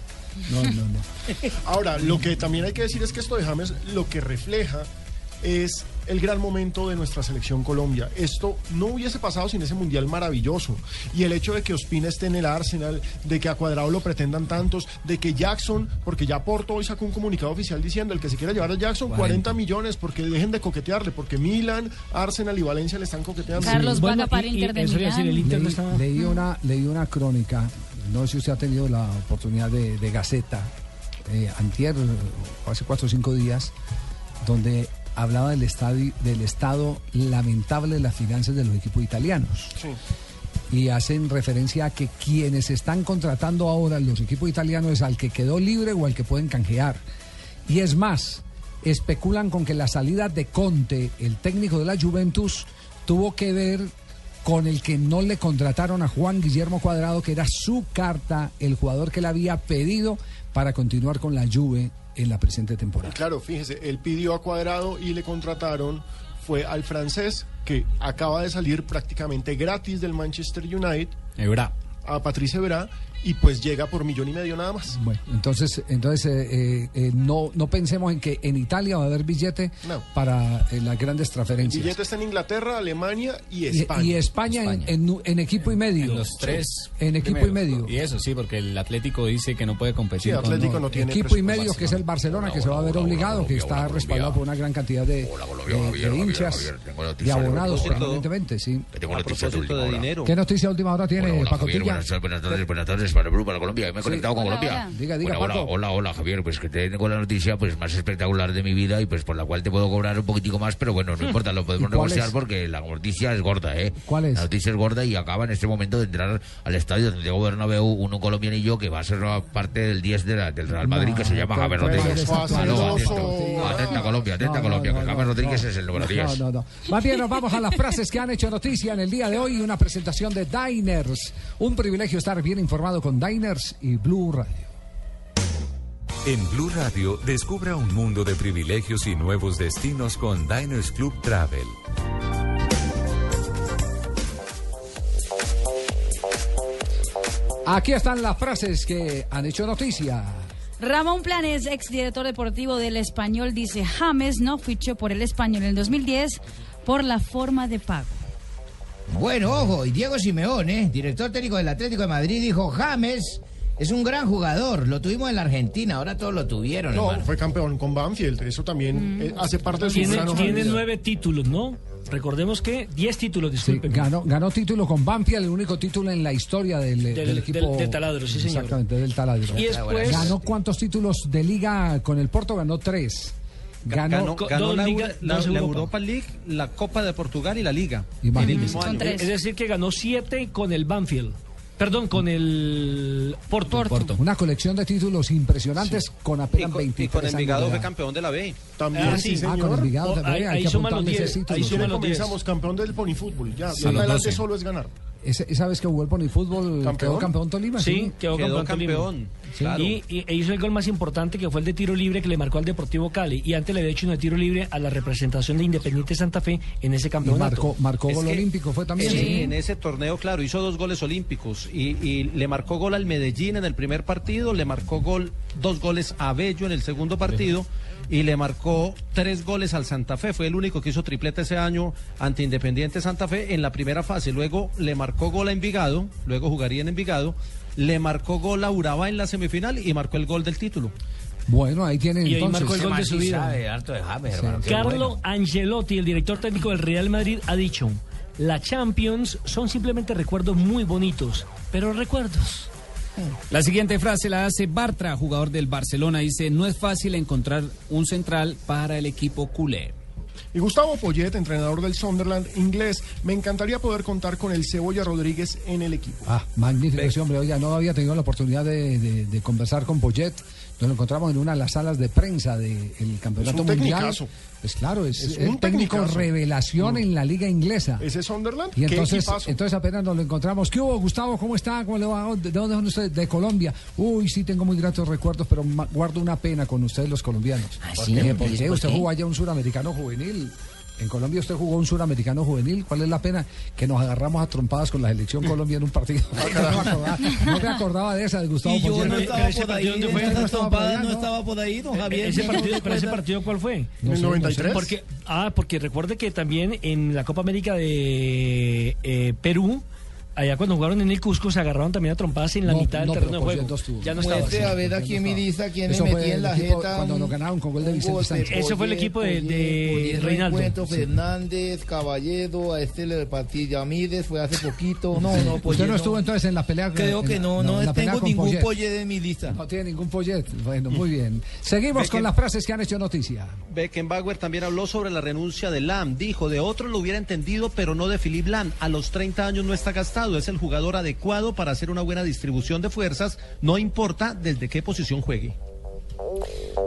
No, no, no. Ahora, lo que también hay que decir es que esto de James lo que refleja es el gran momento de nuestra selección Colombia. Esto no hubiese pasado sin ese mundial maravilloso. Y el hecho de que Ospina esté en el Arsenal, de que a Cuadrado lo pretendan tantos, de que Jackson, porque ya Porto hoy sacó un comunicado oficial diciendo el que se quiera llevar a Jackson, 40, millones, porque dejen de coquetearle, porque Milan, Arsenal y Valencia le están coqueteando. Carlos Bueno, Vaca para y- Inter de decir, el Inter Leí, leí una, leí una crónica, no sé si usted ha tenido la oportunidad de, de Gaceta, eh, antier, hace cuatro o cinco días, donde hablaba del, estadio, del estado lamentable de las finanzas de los equipos italianos. Sí. Y hacen referencia a que quienes están contratando ahora los equipos italianos es al que quedó libre o al que pueden canjear. Y es más, especulan con que la salida de Conte, el técnico de la Juventus, tuvo que ver con el que no le contrataron a Juan Guillermo Cuadrado, que era su carta, el jugador que le había pedido para continuar con la Juve en la presente temporada. Claro, fíjese, él pidió a Cuadrado y le contrataron, fue al francés que acaba de salir prácticamente gratis del Manchester United, Ebra. a Patrice Evra, y pues llega por millón y medio nada más. Bueno, entonces, entonces eh, eh, eh, no, no pensemos en que en Italia va a haber billete No. para eh, las grandes El transferencias. billete está en Inglaterra, Alemania y Y- España. Y, España, en- En, en equipo y medio. En los tres. En equipo y medio. Y eso sí, porque el Atlético dice que no puede competir. Sí, con- Atlético no tiene equipo y medio, que es el Barcelona, que se va a ver obligado, que está respaldado por una gran cantidad de, hinchas, de abonados permanentemente, sí. Tengo A propósito de dinero. ¿Qué noticia de última hora tiene Paco buenas tardes, buenas tardes para Perú, para Colombia. Me he Sí. conectado con Hola, Colombia. hola. Diga, diga, Hola, Paco. hola, hola, hola, Javier. Pues que tengo la noticia pues más espectacular de mi vida y pues por la cual te puedo cobrar un poquitico más, pero bueno, no <laughs> importa, lo podemos ¿Y negociar es? porque la noticia es gorda, ¿eh? ¿Cuál es? La noticia es gorda y acaba en este momento de entrar al estadio de Santiago Bernabéu uno colombianillo que va a ser parte del 10 de la- del Real Madrid que se llama No, pues, Rodríguez. pues, Atenta Colombia, atenta No, no, Colombia, no, que no, James Rodríguez no. es el número 10. No, no, no. Más bien nos vamos a las frases que han hecho noticia en el día de hoy y una presentación de Diners. Un privilegio estar bien informado con Diners y Blue Radio. En Blue Radio, descubra un mundo de privilegios y nuevos destinos con Diners Club Travel. Aquí están las frases que han hecho noticia. Ramón Planes, exdirector deportivo del Español, dice, James no fichó por el Español en el 2010 por la forma de pago. Bueno, ojo, y Diego Simeone, director técnico del Atlético de Madrid, dijo, James es un gran jugador, lo tuvimos en la Argentina, ahora todos lo tuvieron, No, hermano. fue campeón con Banfield, eso también Mm. eh, hace parte de su Tiene, gran tiene nueve títulos, ¿no? Recordemos que 10 títulos, Sí, disculpen. ganó, ganó título con Banfield, el único título en la historia del, del Del- equipo. del- del taladro, sí, señor. Exactamente, del taladro. Y después- Ganó cuántos títulos de liga con el Porto? Ganó tres. Ganó, Ganó, ganó la, ligas, la- la Europa. League, la Copa de Portugal y la Liga. El. Es decir, que ganó 7 con el Banfield. Perdón, con el Porto. Una colección de títulos impresionantes con Y apenas con, 23 y con Envigado años de fue campeón de la B. También, Ah, sí, sí. Ah, señor. con Envigado Oh, también, ahí- hay ahí suman los ese 10, título. ahí ¿Quién suman los 10. comenzamos? Campeón del ponifútbol. Ya, Sí, de adelante 12. solo es ganar. ¿Esa vez que jugó el Ponifútbol ¿Campeón? quedó campeón Tolima? Sí, quedó, Quedó campeón. Tolima. Claro. Y, y- e hizo el gol más importante que fue el de tiro libre que le marcó al Deportivo Cali. Y antes le había hecho uno de tiro libre a la representación de Independiente Santa Fe en ese Y campeonato. marcó, marcó Es gol que- olímpico, fue también. Sí, en ese torneo, claro, hizo dos goles olímpicos y, y le marcó gol al Medellín en el primer partido, le marcó gol, dos goles a Bello en el segundo partido y le marcó tres goles al Santa Fe. Fue el único que hizo triplete ese año ante Independiente Santa Fe en la primera fase. Luego le marcó gol a Envigado, luego jugaría en Envigado, le marcó gol a Urabá en la semifinal y marcó el gol del título. Bueno, ahí tienen Y ahí entonces. marcó el gol de su vida. harto de James, hermano, qué Carlo Angelotti, el director técnico del Real Madrid, ha dicho, la Champions son simplemente recuerdos muy bonitos, pero recuerdos. La siguiente frase la hace Bartra, jugador del Barcelona. Dice, no es fácil encontrar un central para el equipo culé. Y Gustavo Poyet, entrenador del Sunderland inglés, me encantaría poder contar con el Cebolla Rodríguez en el equipo. Ah, magnífico hombre. Oiga, no había tenido la oportunidad de, de- de conversar con Poyet. Nos lo encontramos en una de las salas de prensa del campeonato Es un mundial. tecnicazo. Pues claro, es, Es un técnico tecnicazo. revelación en la liga inglesa. Ese Sunderland, Y qué entonces, entonces apenas nos lo encontramos. ¿Qué hubo, Gustavo? ¿Cómo está? ¿Cómo le va? ¿De dónde son ustedes? De Colombia. Uy, sí, tengo muy gratos recuerdos, pero guardo una pena con ustedes los colombianos. ¿Ah, ¿Por Usted jugó allá un suramericano juvenil. En Colombia usted jugó un suramericano juvenil. ¿Cuál es la pena? Que nos agarramos a trompadas con la selección Colombia en un partido. <laughs> <laughs> no, me acordaba, no me acordaba de esa, de Gustavo Y yo no estaba por ahí, ¿dónde fue? en No esa trompada no estaba por ahí, don Javier. Ese ¿no partido, se pero ese acuerda? partido ¿cuál fue? No sé. Porque, ah, porque recuerde que también en la Copa América de eh, Perú, allá cuando jugaron en el Cusco, se agarraron también a trompadas en la No, mitad del no, terreno de juego. estuvo. Ya no estaba. Aquí en mi lista quién le Eso fue metí en la equipo jeta. cuando lo ganaron con gol de Vicente Sánchez. Ese fue el equipo de- de Reinaldo. Fernández, Caballero, a este le partí Yamídez, fue hace poquito. <laughs> No, no, ¿Usted no estuvo entonces en la pelea? Creo que no, no, tengo ningún? Poyet en mi lista. No tiene ningún Poyet. Bueno, muy <laughs> bien. Seguimos con las frases que han hecho noticia. Beckenbauer también habló sobre la renuncia de Lam. Dijo, de otro lo hubiera entendido, pero no de Philip Lam. A los 30 años no está gastado. Es el jugador adecuado para hacer una buena distribución de fuerzas. No importa desde qué posición juegue.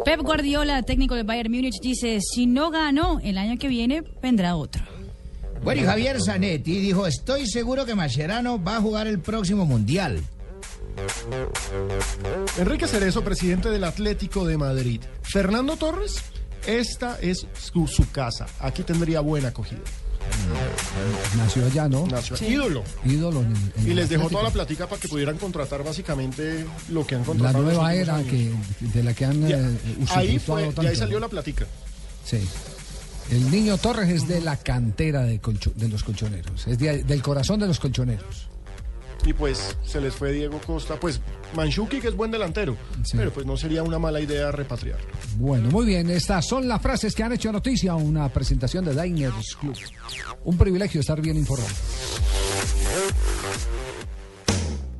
Pep Guardiola, técnico del Bayern Múnich, dice, si no gano, el año que viene vendrá otro. Bueno, y Javier Zanetti dijo, estoy seguro que Mascherano va a jugar el próximo Mundial. Enrique Cerezo, presidente del Atlético de Madrid. Fernando Torres, esta es su, su casa. Aquí tendría buena acogida. Nació allá, ¿no? Nació- Ídolo. Ídolo. en- en Y les dejó toda la platica para que pudieran contratar básicamente lo que han La contratado. los nueva era que, de la que han Ya, eh, ahí fue, y ahí salió la platica. Sí. El niño Torres es de la cantera de, colcho- de los colchoneros. Es de- del corazón de los colchoneros. Y pues se les fue Diego Costa. Pues Manchuki, que es buen delantero. Pero pues no sería una mala idea repatriar. Bueno, muy bien. Estas son las frases que han hecho noticia. Una presentación de Diners Club. Un privilegio estar bien informado.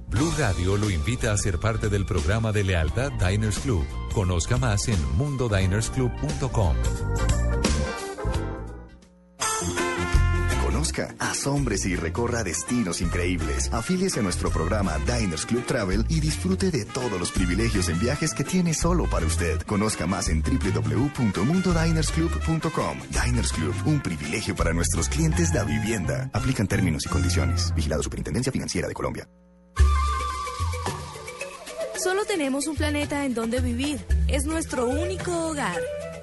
Blue Radio lo invita a ser parte del programa de lealtad Diners Club. Conozca más en mundodinersclub.com. Conozca, asómbrese y recorra destinos increíbles. Afíliese a nuestro programa Diners Club Travel y disfrute de todos los privilegios en viajes que tiene solo para usted. Conozca más en www.mundodinersclub.com. Diners Club, un privilegio para nuestros clientes de vivienda. Aplican términos y condiciones. Vigilado Superintendencia Financiera de Colombia. Solo tenemos un planeta en donde vivir. Es nuestro único hogar.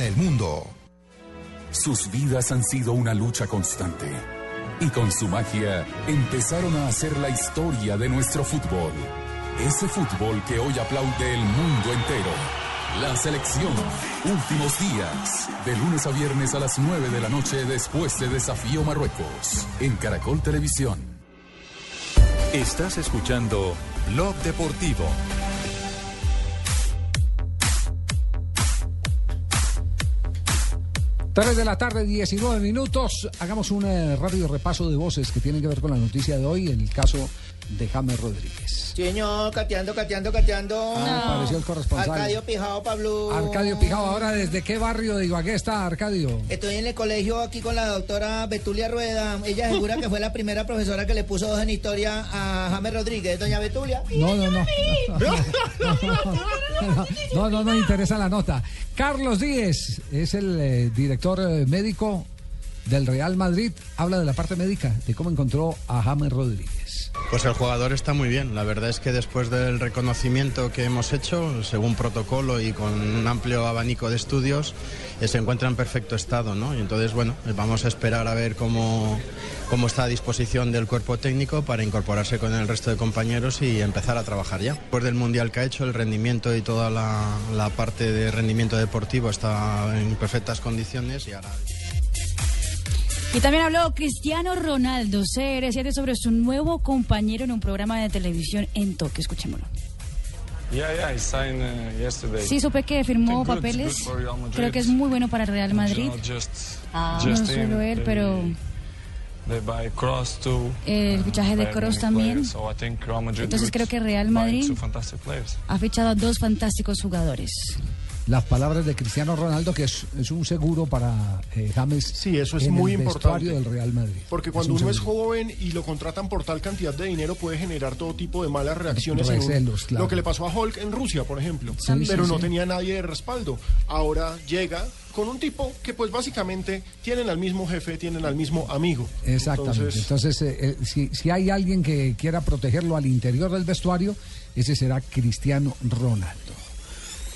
el mundo. Sus vidas han sido una lucha constante. Y con su magia empezaron a hacer la historia de nuestro fútbol. Ese fútbol que hoy aplaude el mundo entero. La selección. Últimos días. De lunes a viernes a las 9 de la noche después de Desafío Marruecos. En Caracol Televisión. Estás escuchando Blog Deportivo. 3 de la tarde, 19 minutos. Hagamos un eh, rápido repaso de voces que tienen que ver con la noticia de hoy, el caso de James Rodríguez. Señor, cateando, cateando, cateando. Ah, apareció el corresponsal. Arcadio Pijao, Pablo. Arcadio Pijao, ahora desde qué barrio de Ibagué está Arcadio? Estoy en el colegio aquí con la doctora Betulia Rueda. Ella asegura que fue la primera profesora que le puso dos en historia a James Rodríguez. Doña Betulia. No, no, no. No, no, no interesa la nota. Carlos Díez es el eh, director eh, médico del Real Madrid. Habla de la parte médica, de cómo encontró a James Rodríguez. Pues el jugador está muy bien. La verdad es que después del reconocimiento que hemos hecho, según protocolo y con un amplio abanico de estudios, eh, se encuentra en perfecto estado, ¿no? Y entonces, bueno, eh, vamos a esperar a ver cómo, cómo está a disposición del cuerpo técnico para incorporarse con el resto de compañeros y empezar a trabajar ya. Después del mundial que ha hecho, el rendimiento y toda la, la parte de rendimiento deportivo está en perfectas condiciones y ahora. Y también habló Cristiano Ronaldo, CR7, sobre su nuevo compañero en un programa de televisión en Tokio. Escuchémoslo. Yeah, yeah, I signed uh, yesterday. Sí, supe que firmó Good, papeles. good. Creo que es muy bueno para Real Madrid. Just, Ah, just no solo él, pero they buy Kroos too. el fichaje de many también. players, so I think Real Madrid Entonces creo que Real Madrid ha fichado a dos fantásticos jugadores. Las palabras de Cristiano Ronaldo, que es, es un seguro para eh, James. Sí, eso es en muy el importante. del Real Madrid. Porque Es cuando un uno es joven y lo contratan por tal cantidad de dinero puede generar todo tipo de malas reacciones. en Recelos, claro. Lo que le pasó a Hulk en Rusia, por ejemplo. Sí, pero sí, no sí. tenía nadie de respaldo. Ahora llega con un tipo que pues básicamente tienen al mismo jefe, tienen al mismo amigo. Exactamente. Entonces, Entonces, eh, eh, si, si hay alguien que quiera protegerlo al interior del vestuario, ese será Cristiano Ronaldo.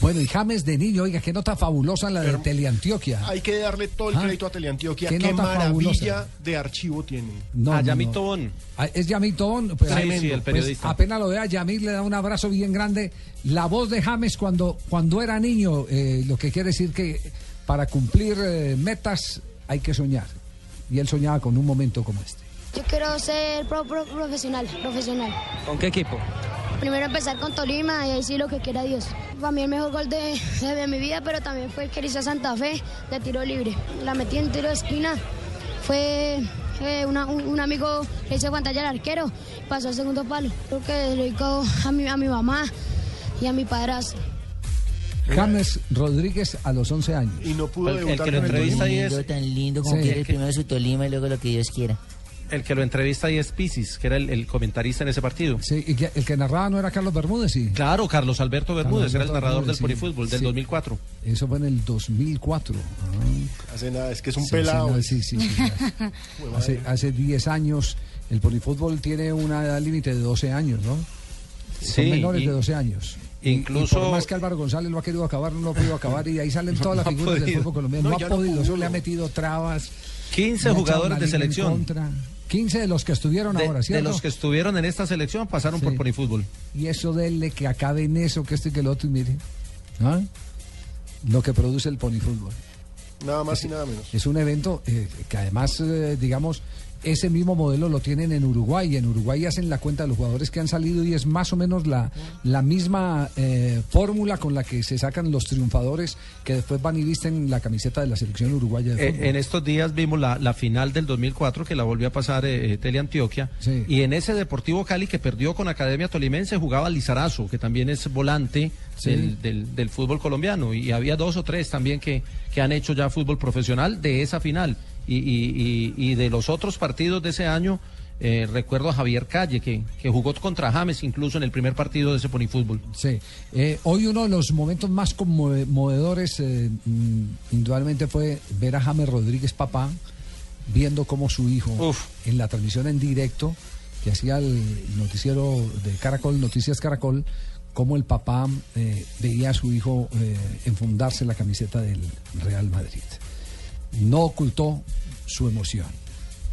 Bueno, y James de niño, oiga, qué nota fabulosa la de Teleantioquia. hay que darle todo el Ah. crédito a Teleantioquia. Qué Qué, maravilla fabulosa. de archivo tiene. No, a Yamito no. Bon. Ah, Es Yamito Bon, pues, Sí, ahí- sí, el pues, periodista. apenas lo vea, Yamil le da un abrazo bien grande. La voz de James cuando, cuando era niño, eh, lo que quiere decir que para cumplir eh, metas hay que soñar. Y él soñaba con un momento como este. Yo quiero ser pro- pro- profesional, profesional. ¿Con qué equipo? Primero empezar con Tolima y ahí sí lo que quiera Dios. Para mí el mejor gol de, de mi vida, pero también fue el que le hice a Santa Fe de tiro libre. La metí en tiro de esquina. Fue eh, una- un, un amigo le hizo pantalla al arquero, pasó al segundo palo. Creo que le dedico a mi, a mi mamá y a mi padrastro. James Rodríguez a los 11 años. Y no pudo El- el debutar que lo con el entrevista ahí es- tan lindo como Sí. quiere Que- primero su Tolima y luego lo que Dios quiera. El que lo entrevista ahí es Pisis, que era el, el comentarista en ese partido. Sí, y que- el que narraba no era Carlos Bermúdez, sí. Claro, Carlos Alberto Bermúdez, era el narrador Bermúdez, del sí. Polifútbol del Sí. 2004. Eso fue en el 2004. Ah. Hace nada, es que es un Sí, pelado. sí, sí, sí, sí. <laughs> hace, hace 10 años. El polifútbol tiene una edad límite de 12 años, ¿no? Son Sí, menores y- de 12 años. Incluso- y por más que Álvaro González lo ha querido acabar, no lo ha podido acabar. Y ahí salen <laughs> todas las No figuras del fútbol colombiano. No, No, ya ha no podido, eso le ha metido trabas. 15 le ha echado jugadores de selección. contra. 15 de los que estuvieron De, ahora, de ¿cierto? los que estuvieron en esta selección pasaron por Polifútbol. Y eso dele que acaben eso, que esto y que el otro, y mire. ¿ah? Lo que produce el polifútbol. Nada más y nada menos. Es un evento eh, que además, eh, digamos, ese mismo modelo lo tienen en Uruguay. En Uruguay hacen la cuenta de los jugadores que han salido y es más o menos la, la misma eh, fórmula con la que se sacan los triunfadores que después van y visten la camiseta de la selección uruguaya de Eh, en estos días vimos la, la final del 2004 que la volvió a pasar eh, eh, Teleantioquia Sí. y en ese Deportivo Cali que perdió con Academia Tolimense jugaba Lizarazo que también es volante Sí. del, del- del fútbol colombiano y había dos o tres también que, que han hecho ya fútbol profesional de esa final y, y- y- y de los otros partidos de ese año eh, recuerdo a Javier Calle que, que jugó contra James incluso en el primer partido de ese ponifútbol. Sí, Eh, hoy uno de los momentos más conmovedores eh, mm, indudablemente fue ver a James Rodríguez papá viendo cómo su hijo en la transmisión en directo que hacía el noticiero de Caracol, Noticias Caracol, cómo el papá eh, veía a su hijo eh, enfundarse la camiseta del Real Madrid. No ocultó su emoción.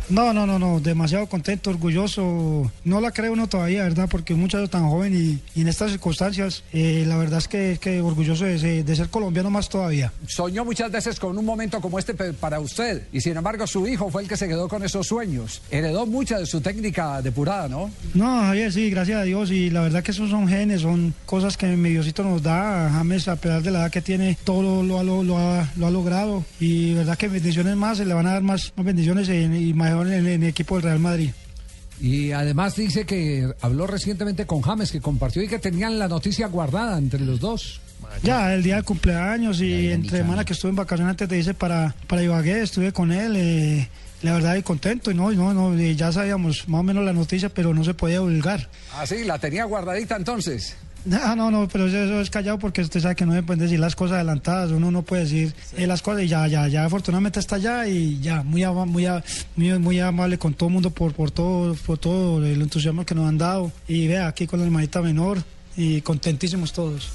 No, no, no, no, demasiado contento, orgulloso. No la cree uno todavía, ¿verdad? Porque un muchacho tan joven y, y en estas circunstancias, eh, la verdad es que, que orgulloso de, ser- de ser colombiano más todavía. Soñó muchas veces con un momento como este para usted y sin embargo su hijo fue el que se quedó con esos sueños. Heredó mucha de su técnica depurada, ¿no? No, Javier, sí, gracias a Dios. Y la verdad que esos son genes, son cosas que mi Diosito nos da. James, a pesar de la edad que tiene, todo lo, lo, lo ha, lo ha logrado. Y verdad que bendiciones más, se le van a dar más, más bendiciones en- y mejor en, en el equipo del Real Madrid. Y además dice que habló recientemente con James, que compartió y que tenían la noticia guardada entre los dos. Ya, el día del cumpleaños y entre semana que estuve en vacaciones antes te dice para, para Ibagué, estuve con él, eh, la verdad y contento, y no, y no, no, ya sabíamos más o menos la noticia, pero no se podía divulgar. Ah, sí, la tenía guardadita entonces. Ah, no, no, pero eso, es callado porque usted sabe que no se pueden decir las cosas adelantadas. Uno no puede decir eh, las cosas y ya, ya, ya, afortunadamente está allá y ya, muy, ama- muy, muy, muy amable con todo el mundo por, por, todo, por todo el entusiasmo que nos han dado. Y vea, aquí con la hermanita menor y contentísimos todos.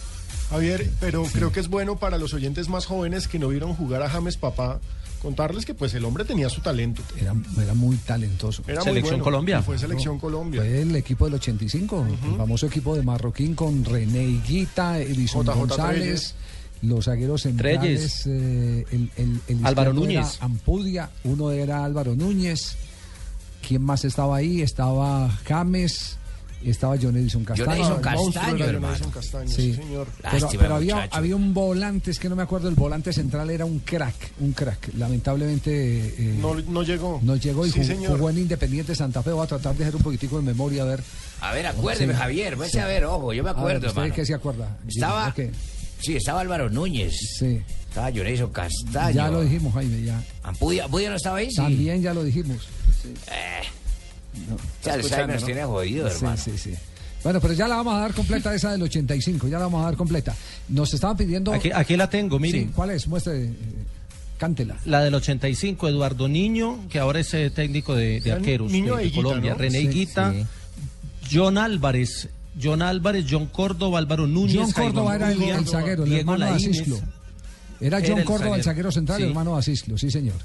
Javier, pero creo que es bueno para los oyentes más jóvenes que no vieron jugar a James Papá contarles que pues el hombre tenía su talento. Era, era muy talentoso. Era muy bueno, y Fue selección Colombia. Fue el equipo del 85, el famoso equipo de Marroquín con René Higuita, Edison JJ González, los zagueros centrales, eh, el, el- el Álvaro era Núñez. Ampudia, uno era Álvaro Núñez. ¿Quién más estaba ahí? Estaba James, estaba John Edison Castaño. Edison El Castaño, hermano. Edison Castaño, Sí. sí, señor. Pero, Lástima, pero había, había un volante, es que no me acuerdo, el volante central era un crack, un crack. Lamentablemente eh, No, no llegó. no llegó y Sí, jugó, jugó en Independiente Santa Fe. Voy a tratar de hacer un poquitico de memoria, a ver. A ver, acuérdeme, Sí. Javier, Sí. a ver, ojo, yo me A ver, acuerdo, ¿usted hermano. qué se acuerda? Estaba, sí, estaba Álvaro Núñez. Sí. Estaba Jonathan Castaño. Ya lo dijimos, Jaime, ya. Ampudia, Ampudia no estaba ahí, sí. También ya lo dijimos. Eh, ya el Alzheimer nos tiene jodido, Sí, hermano. sí, sí. Bueno, pero ya la vamos a dar completa esa del 85, ya la vamos a dar completa. Nos estaban pidiendo... Aquí, aquí la tengo, miren. Sí, ¿Cuál es? Muestre, eh, cántela. La del 85, Eduardo Niño, que ahora es eh, técnico de, de Era arqueros Niño de, de de Higuita, Colombia. ¿no? René Sí, Higuita, sí. John Álvarez, John Álvarez, John Córdoba, Álvaro Núñez. John Córdoba era el, el zaguero, el Diego hermano de Laínez. Asislo. Era Era John el Córdoba, el zaguero. zaguero central, Sí. el hermano de Asislo, sí, señor.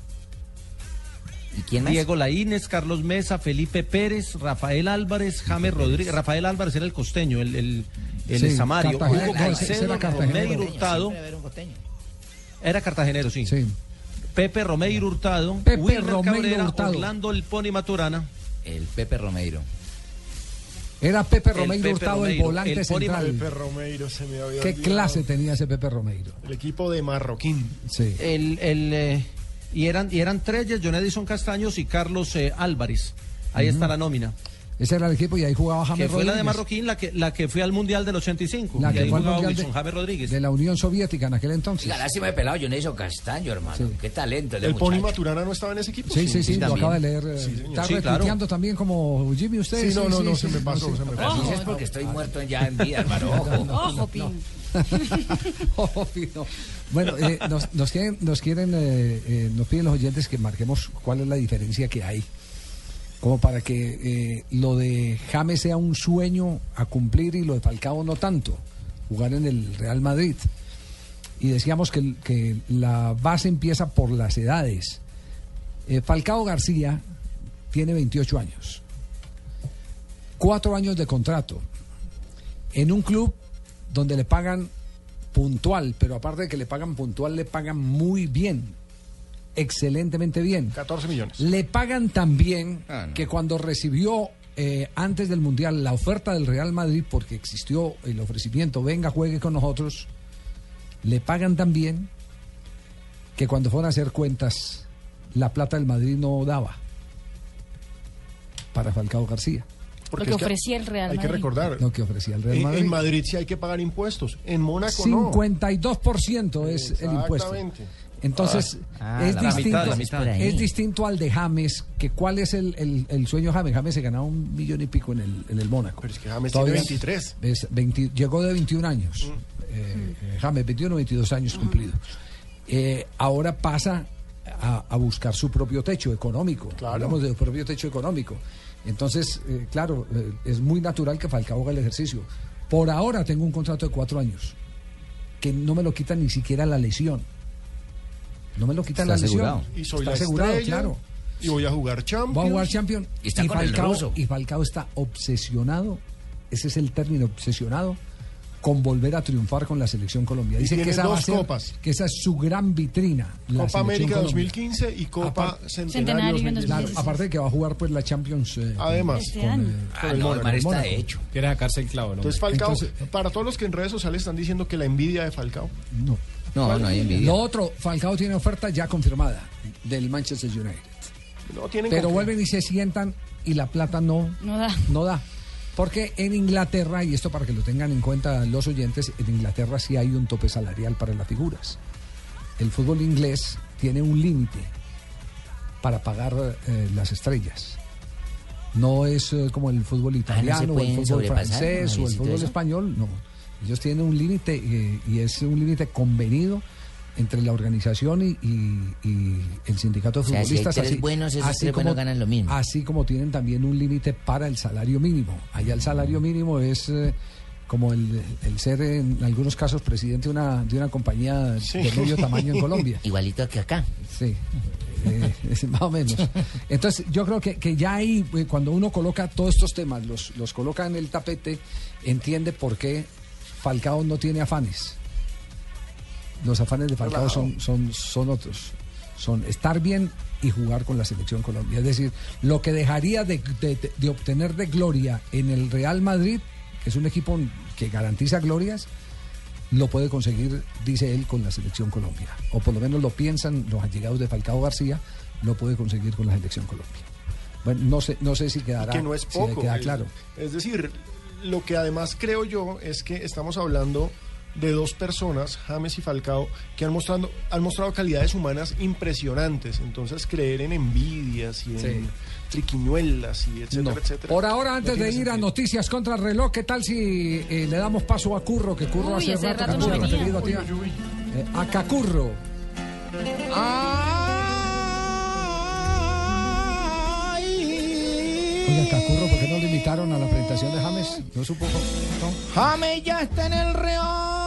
¿Y quién Diego Laínez, Carlos Mesa, Felipe Pérez, Rafael Álvarez, James Rodríguez. Rafael Álvarez era el costeño, el, el, el Sí, Samario. Cartagena- Hugo Caicedo, era cartagenero. Romeiro Hurtado. Era cartagenero, sí. Pepe Romeiro Hurtado. Pepe Wilmer Romeiro Cabrera, Hurtado. Orlando El Pony Maturana. El Pepe Romeiro. Era Pepe El Romeiro Pepe Hurtado, el volante el central. Pepe Romeiro se me había ¿Qué clase tenía ese Pepe Romeiro? El equipo de Marroquín. Sí. El, el, eh, y eran y eran Treyes, John Edison Castaños y Carlos eh, Álvarez. Ahí Ujú. está la nómina. Ese era el equipo y ahí jugaba James Que fue la de. Marroquín la que, la que fue al Mundial del 85. La y que ahí fue al jugaba Mundial Wilson de- James Rodríguez. de la Unión Soviética en aquel entonces. Diga, lástima de pelado Jonathan Castaño, hermano. Qué talento el, de ¿El Pony. Maturana no estaba en ese equipo? Sí, sí, sí, lo también. acaba de leer. eh, Sí. Está Sí, claro. también como Jimmy usted. Sí, no, no, no, se me pasó, se me pasó. Así es porque estoy muerto ya en vida, hermano. <laughs> Ojo. Ojo, <laughs> Pino. Bueno, eh, nos, quieren, eh, eh, nos piden los oyentes que marquemos cuál es la diferencia que hay. Como para que lo de James sea un sueño a cumplir y lo de Falcao no tanto. Jugar en el Real Madrid. Y decíamos que, que la base empieza por las edades. Falcao García tiene 28 años. Cuatro años de contrato. En un club donde le pagan puntual, pero aparte de que le pagan puntual, le pagan muy bien. Excelentemente bien. 14 millones. Le pagan tan bien que cuando recibió eh, antes del Mundial la oferta del Real Madrid, porque existió el ofrecimiento, venga, juegue con nosotros, le pagan tan bien que cuando fueron a hacer cuentas, la plata del Madrid no daba para Falcao García. Lo que ofrecía el Real Hay que Madrid. recordar. Lo que ofrecía el Real En, Madrid. en Madrid sí hay que pagar impuestos. En Mónaco no. 52% es el impuesto. Exactamente. Entonces, Ah, es, la distinto, mitad, la mitad. es distinto al de James, que cuál es el, el- el sueño de James. James se ganaba un millón y pico en el, en el Mónaco. Pero es que James Todavía tiene 23. es 20 llegó de 21 años. Mm. Eh, eh, James, 21 22 años cumplidos. Eh, ahora pasa a, a buscar su propio techo económico. Hablamos de su propio techo económico. Entonces, eh, claro, eh, es muy natural que Falcao haga el ejercicio. Por ahora tengo un contrato de cuatro años, que no me lo quita ni siquiera la lesión. No me lo quita Está la lesión. asegurado. Y soy está la asegurado, estrella, claro. Y voy a jugar Champions. Va a jugar Champions. Y está con el Falcao, ruso. y Falcao está obsesionado, ese es el término, obsesionado, con volver a triunfar con la selección Colombia. Dice que esa, va a dos ser- copas. que esa es su gran vitrina. la Copa América Colombia. 2015 y Copa Apar- Centenario, 2016. Claro, aparte de que va a jugar pues la Champions. eh, Además. con, Este con, eh, Ah, con no, el está hecho. Quiere sacarse el clavo. Entonces Falcao, Entonces- para todos los que en redes sociales están diciendo que la envidia de Falcao. No. No, no hay envidia. Lo otro, Falcao tiene oferta ya confirmada del Manchester United. No tienen Pero vuelven y se sientan y la plata no, No da. no da. Porque en Inglaterra, y esto para que lo tengan en cuenta los oyentes, en Inglaterra sí hay un tope salarial para las figuras. El fútbol inglés tiene un límite para pagar eh, las estrellas. No es eh, como el fútbol italiano o el fútbol francés o el fútbol español, no. Ellos tienen un límite eh, y es un límite convenido entre la organización y, y- y el sindicato de O sea, si hay futbolistas. tres buenos, esos tres buenos ganan lo mismo. Así como tienen también un límite para el salario mínimo. Allá el salario mínimo es eh, como el, el ser en algunos casos presidente de una, de una compañía de medio tamaño en Colombia. <laughs> Igualito que acá. Sí. eh, es más o menos. Entonces, yo creo que, que ya ahí, eh, cuando uno coloca todos estos temas, los, los coloca en el tapete, entiende por qué Falcao no tiene afanes. Los afanes de Falcao son, son, son otros. Son estar bien y jugar con la selección Colombia. Es decir, lo que dejaría de, de- obtener de gloria en el Real Madrid, que es un equipo que garantiza glorias, lo puede conseguir, dice él, con la selección Colombia. O por lo menos lo piensan los allegados de Falcao García, lo puede conseguir con la selección Colombia. Bueno, no sé, no sé si quedará, que no es si poco. queda es- claro. Es decir, lo que además creo yo es que estamos hablando de dos personas, James y Falcao, que han mostrado, han mostrado calidades humanas impresionantes. Entonces, creer en envidias y en Sí. triquiñuelas y etcétera, No. etcétera. Por ahora, antes no de ir a noticias contra el reloj, ¿qué tal si eh, le damos paso a Curro? Que Curro Uy, hace rato, rato que no venía. referido ti. Uy, Eh, a Cacurro. Oiga, Cacurro, ¿por qué no lo invitaron a la presentación de James? ¿No supo? No. James ya está en el Real.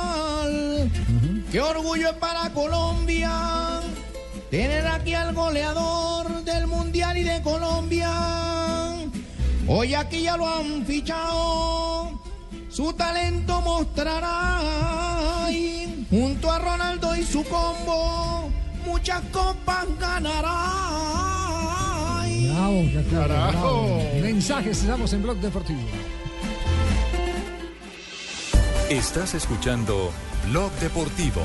Qué orgullo es para Colombia tener aquí al goleador del Mundial y de Colombia. Hoy aquí ya lo han fichado. Su talento mostrará y junto a Ronaldo y su combo muchas copas ganará. Bravo, bravo. Mensajes, estamos en Blog Deportivo. Estás escuchando Blog Deportivo.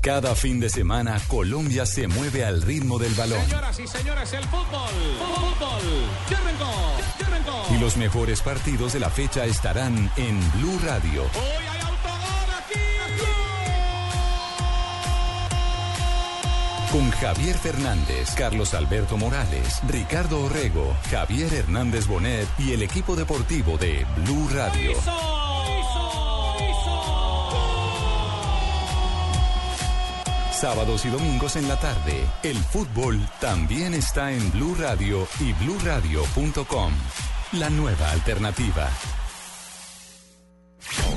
Cada fin de semana Colombia se mueve al ritmo del balón Señoras y señores, el fútbol. Fútbol. Ya arrancó. Ya arrancó. y los mejores partidos de la fecha estarán en Blue Radio. Hoy Con Javier Fernández, Carlos Alberto Morales, Ricardo Orrego, Javier Hernández Bonet y el equipo deportivo de Blue Radio. Sábados y domingos en la tarde, el fútbol también está en Blue Radio y bluradio.com. La nueva alternativa.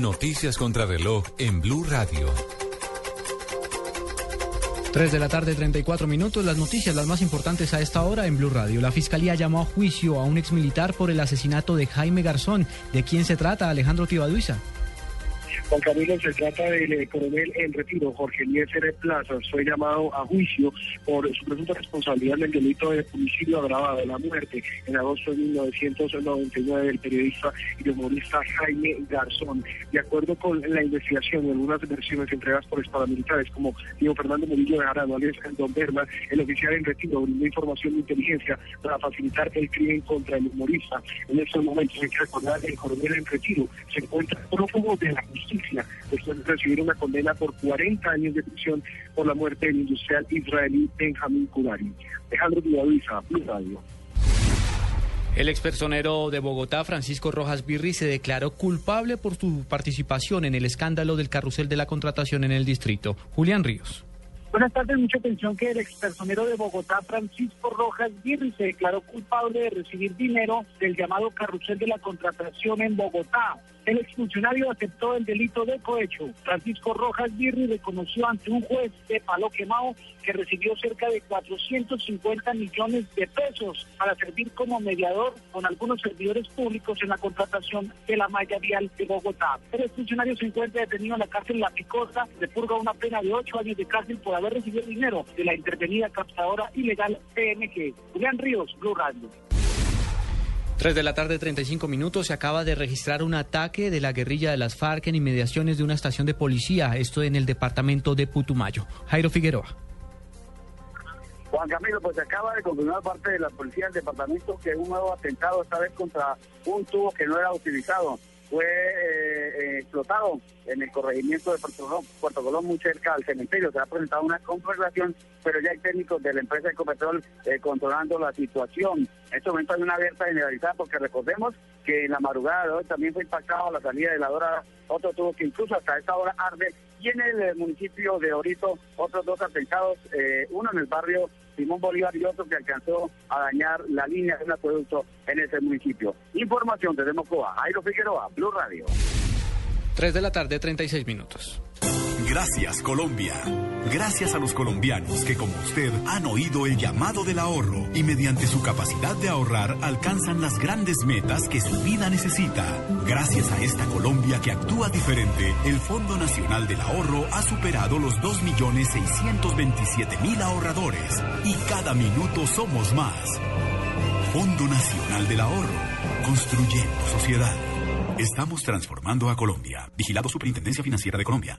Noticias contra reloj en Blue Radio. 3 de la tarde, 34 minutos. Las noticias, las más importantes a esta hora en Blue Radio. La fiscalía llamó a juicio a un exmilitar por el asesinato de Jaime Garzón. ¿De quién se trata, Alejandro Tibaduiza? Juan Camilo, se trata del eh, coronel en retiro, Jorge Eliezer Plaza. Fue llamado a juicio por su presunta responsabilidad en el delito de homicidio agravado la muerte en agosto de 1999 del periodista y humorista Jaime Garzón. De acuerdo con la investigación y algunas versiones entregadas por los paramilitares como Diego Fernando Murillo de Jarano, Don Berna, el oficial en retiro brindó información de inteligencia para facilitar el crimen contra el humorista. En estos momentos hay que recordar que el coronel en retiro se encuentra prófugo de la justicia después de recibir una condena por 40 años de prisión por la muerte del industrial israelí Benjamín Kudari. Alejandro Villaduiza, Blue Radio. El expersonero de Bogotá, Francisco Rojas Birri, se declaró culpable por su participación en el escándalo del carrusel de la contratación en el distrito. Julián Ríos. Buenas tardes, mucha atención que el expersonero de Bogotá, Francisco Rojas Birri, se declaró culpable de recibir dinero del llamado carrusel de la contratación en Bogotá. El exfuncionario aceptó el delito de cohecho. Francisco Rojas Birri reconoció ante un juez de Palo Quemado que recibió cerca de 450 millones de pesos para servir como mediador con algunos servidores públicos en la contratación de la malla vial de Bogotá. El exfuncionario se encuentra detenido en la cárcel La Picosa, le purga una pena de ocho años de cárcel por haber recibido dinero de la intervenida captadora ilegal PMG. Julián Ríos, Blue Radio. 3 de la tarde, 35 minutos. Se acaba de registrar un ataque de la guerrilla de las FARC en inmediaciones de una estación de policía, esto en el departamento de Putumayo. Jairo Figueroa. Juan Camilo, pues se acaba de confirmar parte de la policía del departamento que un nuevo atentado, esta vez contra un tubo que no era utilizado, fue eh, eh, explotado en el corregimiento de Puerto Colón, Puerto Colón, muy cerca al cementerio. Se ha presentado una conflagración, pero ya hay técnicos de la empresa Ecopetrol eh, controlando la situación. En este momento hay una alerta generalizada porque recordemos que en la madrugada de hoy también fue impactado la salida de la Dora otro tubo que incluso hasta esta hora arde. Y en el eh, municipio de Orito, otros dos atentados, eh, uno en el barrio Simón Bolívar y otro que alcanzó a dañar la línea de un acueducto en ese municipio. Información desde Mocoa, Jairo Figueroa, Blue Radio. 3 de la tarde, 36 minutos. Gracias Colombia. Gracias a los colombianos que como usted han oído el llamado del ahorro y mediante su capacidad de ahorrar alcanzan las grandes metas que su vida necesita. Gracias a esta Colombia que actúa diferente, el Fondo Nacional del Ahorro ha superado los 2.627.000 ahorradores y cada minuto somos más. Fondo Nacional del Ahorro, construyendo sociedad. Estamos transformando a Colombia. Vigilado Superintendencia Financiera de Colombia.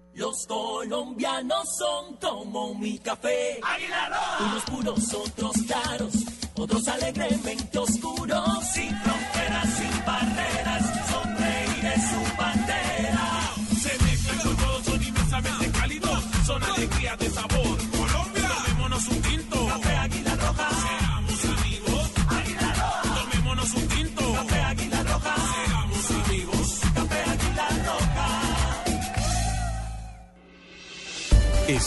Los colombianos son como mi café. Unos puros, otros claros, otros alegremente oscuros. Sin fronteras, sin barreras,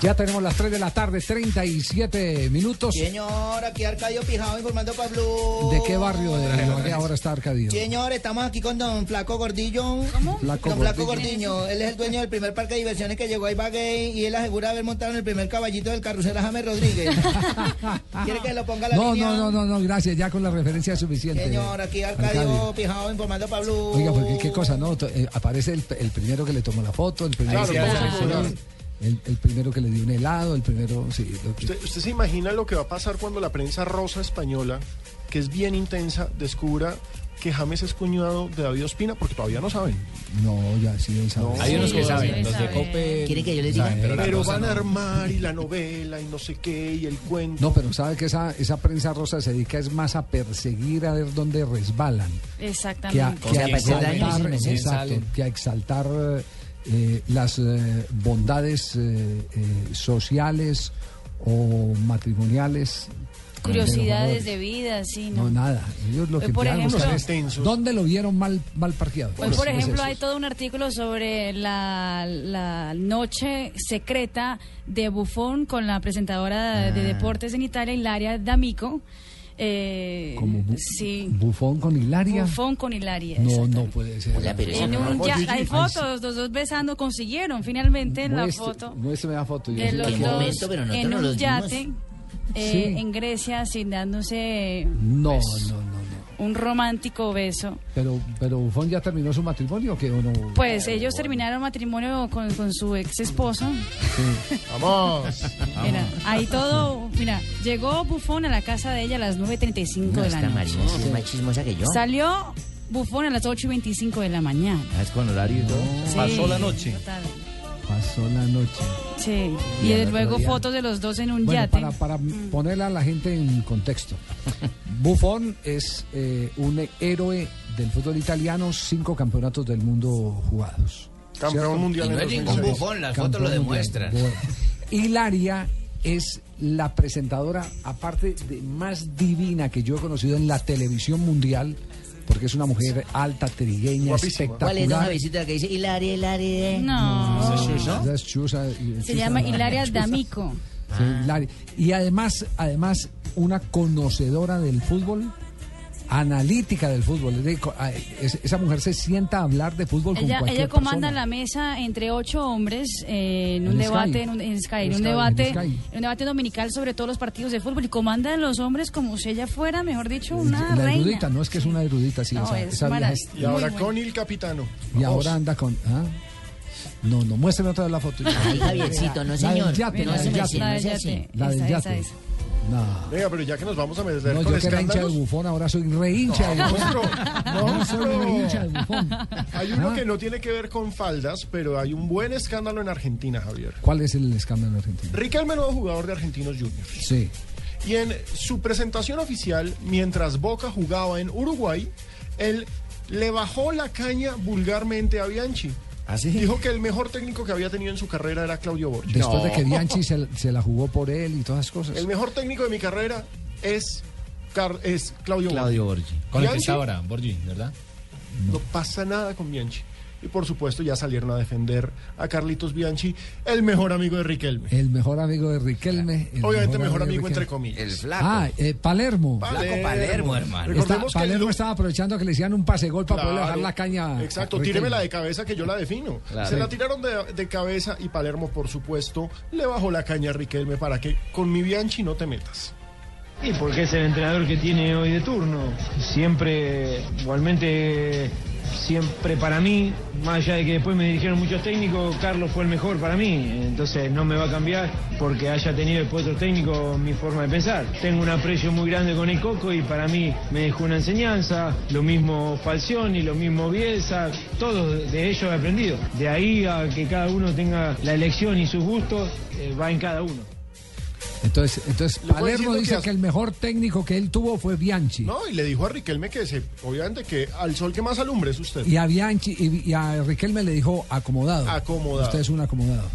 Ya tenemos las 3 de la tarde, 37 minutos. Señor, aquí Arcadio Pijao informando para Blue. ¿De qué barrio de ahora está Arcadio? Señor, estamos aquí con don Flaco Gordillo. ¿Cómo? Flaco don Flaco Gordillo. Gordillo. Él es el dueño del primer parque de diversiones que llegó a Ibagué y él asegura haber montado en el primer caballito del carrusel a James Rodríguez. <laughs> ¿Quiere que lo ponga a la No, línea? no, no, no, no, gracias, ya con la referencia es suficiente. Señor, aquí Arcadio, Pijao informando para Blue. Oiga, porque qué cosa, ¿no? Eh, aparece el, el primero que le tomó la foto, el primero, que, claro. El, el primero que le dio un helado, el primero, sí. lo que- ¿Usted, usted se imagina lo que va a pasar cuando la prensa rosa española, que es bien intensa, descubra que James es cuñado de David Ospina? Porque todavía no saben. No, ya sí deben saber. Hay unos que saben, Sí, los de saben. Cope. ¿Quiere que yo les diga? Saben, Pero van a no. armar y la novela y no sé qué y el cuento. No, pero sabe que esa, esa prensa rosa se dedica es más a perseguir a ver dónde resbalan. Que a, Exactamente. que a hacer daño, exaltar, exacto, que a exaltar eh, las eh, bondades eh, eh, sociales o matrimoniales. Curiosidades de de vida, sí, ¿no? No, nada. Ellos lo Hoy, que por buscar ejemplo- es dónde lo vieron mal, mal parqueado. Hoy, por Es ejemplo, hay todo un artículo sobre la, la noche secreta de Buffon con la presentadora de Ah. deportes en Italia, Hilaria D'Amico. Eh, Como bu- sí, Bufón con Hilaria. Buffon con Hilaria. No, no puede ser. En un ya- hay fotos, los dos besando, consiguieron finalmente la Muestre- foto Muéstreme la foto. yo la los dos ver. en un yate eh, Sí. en Grecia, sin dándose No, pues, no, no, no. Un romántico beso. Pero, pero Bufón ya terminó su matrimonio o qué o no. Pues ellos terminaron matrimonio con, con su ex esposo. <laughs> Vamos. Mira, ahí todo, mira, llegó Bufón a la casa de ella a las 9.35 No, de la noche. Sí más chismosa que yo. Salió Bufón a las 8.25 de la mañana. Es con horario y todo. Sí, Pasó la noche. total. Pasó la noche. Sí, Y y luego día- fotos de los dos en un Bueno, yate. para, para ponerle a la gente en contexto. <laughs> Buffon es eh, un héroe del fútbol italiano, cinco campeonatos del mundo jugados. Campeón ¿cierto? mundial Y no es ningún 2006. bufón, las fotos lo demuestran. Bueno. Hilaria es la presentadora, aparte de más divina que yo he conocido en la televisión mundial, porque es una mujer alta, trigueña, espectacular. ¿Cuál es don Javisito la que dice Hilaria, Hilaria? No. Esa es Chusa, Se Chusa, llama no, Hilaria. D'Amico. Sí, Hilaria. Y además, además, una conocedora del fútbol, analítica del fútbol. Esa mujer se sienta a hablar de fútbol con Ella, cualquier ella comanda persona. la mesa entre ocho hombres eh, en un debate, en un, en Sky, en un debate, en Sky. en un debate dominical sobre todos los partidos de fútbol y comanda a los hombres como si ella fuera, mejor dicho, una la reina. erudita, no es que es una erudita, sí. No, esa, es esa vieja mara- es- Y ahora Muy con el capitano. y ahora anda con. ¿ah? No, no, muéstrame otra vez la foto. Ay, Javiercito, no, La señor. del yate, No la del yate. no sea así. La del yate. No. Venga, pero ya que nos vamos a meter No, con yo que era hincha de bufón, ahora soy re hincha de Monstruo, bufón. No, soy re monstruo. hincha de bufón. Hay uno Ah. que no tiene que ver con faldas, pero hay un buen escándalo en Argentina, Javier. ¿Cuál es el escándalo argentino? Riquelme, nuevo jugador de Argentinos Juniors. Sí. Y en su presentación oficial, mientras Boca jugaba en Uruguay, él le bajó la caña vulgarmente a Bianchi. Dijo que el mejor técnico que había tenido en su carrera era Claudio Borgi. Después de que Bianchi se, se la jugó por él y todas esas cosas. El mejor técnico de mi carrera es, Car- es Claudio, Claudio Borgi. Borgi. Con el que está ahora, Borgi, ¿verdad? No pasa nada con Bianchi. Y por supuesto ya salieron a defender a Carlitos Bianchi, el mejor amigo de Riquelme. El mejor amigo de Riquelme. el Obviamente mejor de amigo entre comillas. El flaco. Ah, eh, Palermo. Palermo. Palermo, hermano. Está- Recordemos que Palermo estaba aprovechando que le hicieran un pase gol para poder bajar la caña. Exacto, a Riquelme. tíremela de cabeza que yo la defino. Claro. Se la tiraron de, de cabeza y Palermo, por supuesto, le bajó la caña a Riquelme para que con mi Bianchi no te metas. Y porque es el entrenador que tiene hoy de turno. Siempre, igualmente, siempre para mí, más allá de que después me dirigieron muchos técnicos, Carlos fue el mejor para mí. Entonces no me va a cambiar porque haya tenido después otro técnico mi forma de pensar. Tengo un aprecio muy grande con el Coco y para mí me dejó una enseñanza. Lo mismo Falcioni, lo mismo Bielsa, todos de ellos he aprendido. De ahí a que cada uno tenga la elección y sus gustos, eh, va en cada uno. Entonces, entonces Palermo dice que el mejor técnico que él tuvo fue Bianchi. No, y le dijo a Riquelme que se, obviamente que al sol que más alumbre es usted. Y a Bianchi y, y a Riquelme le dijo acomodado. Acomodado. Usted es un acomodado.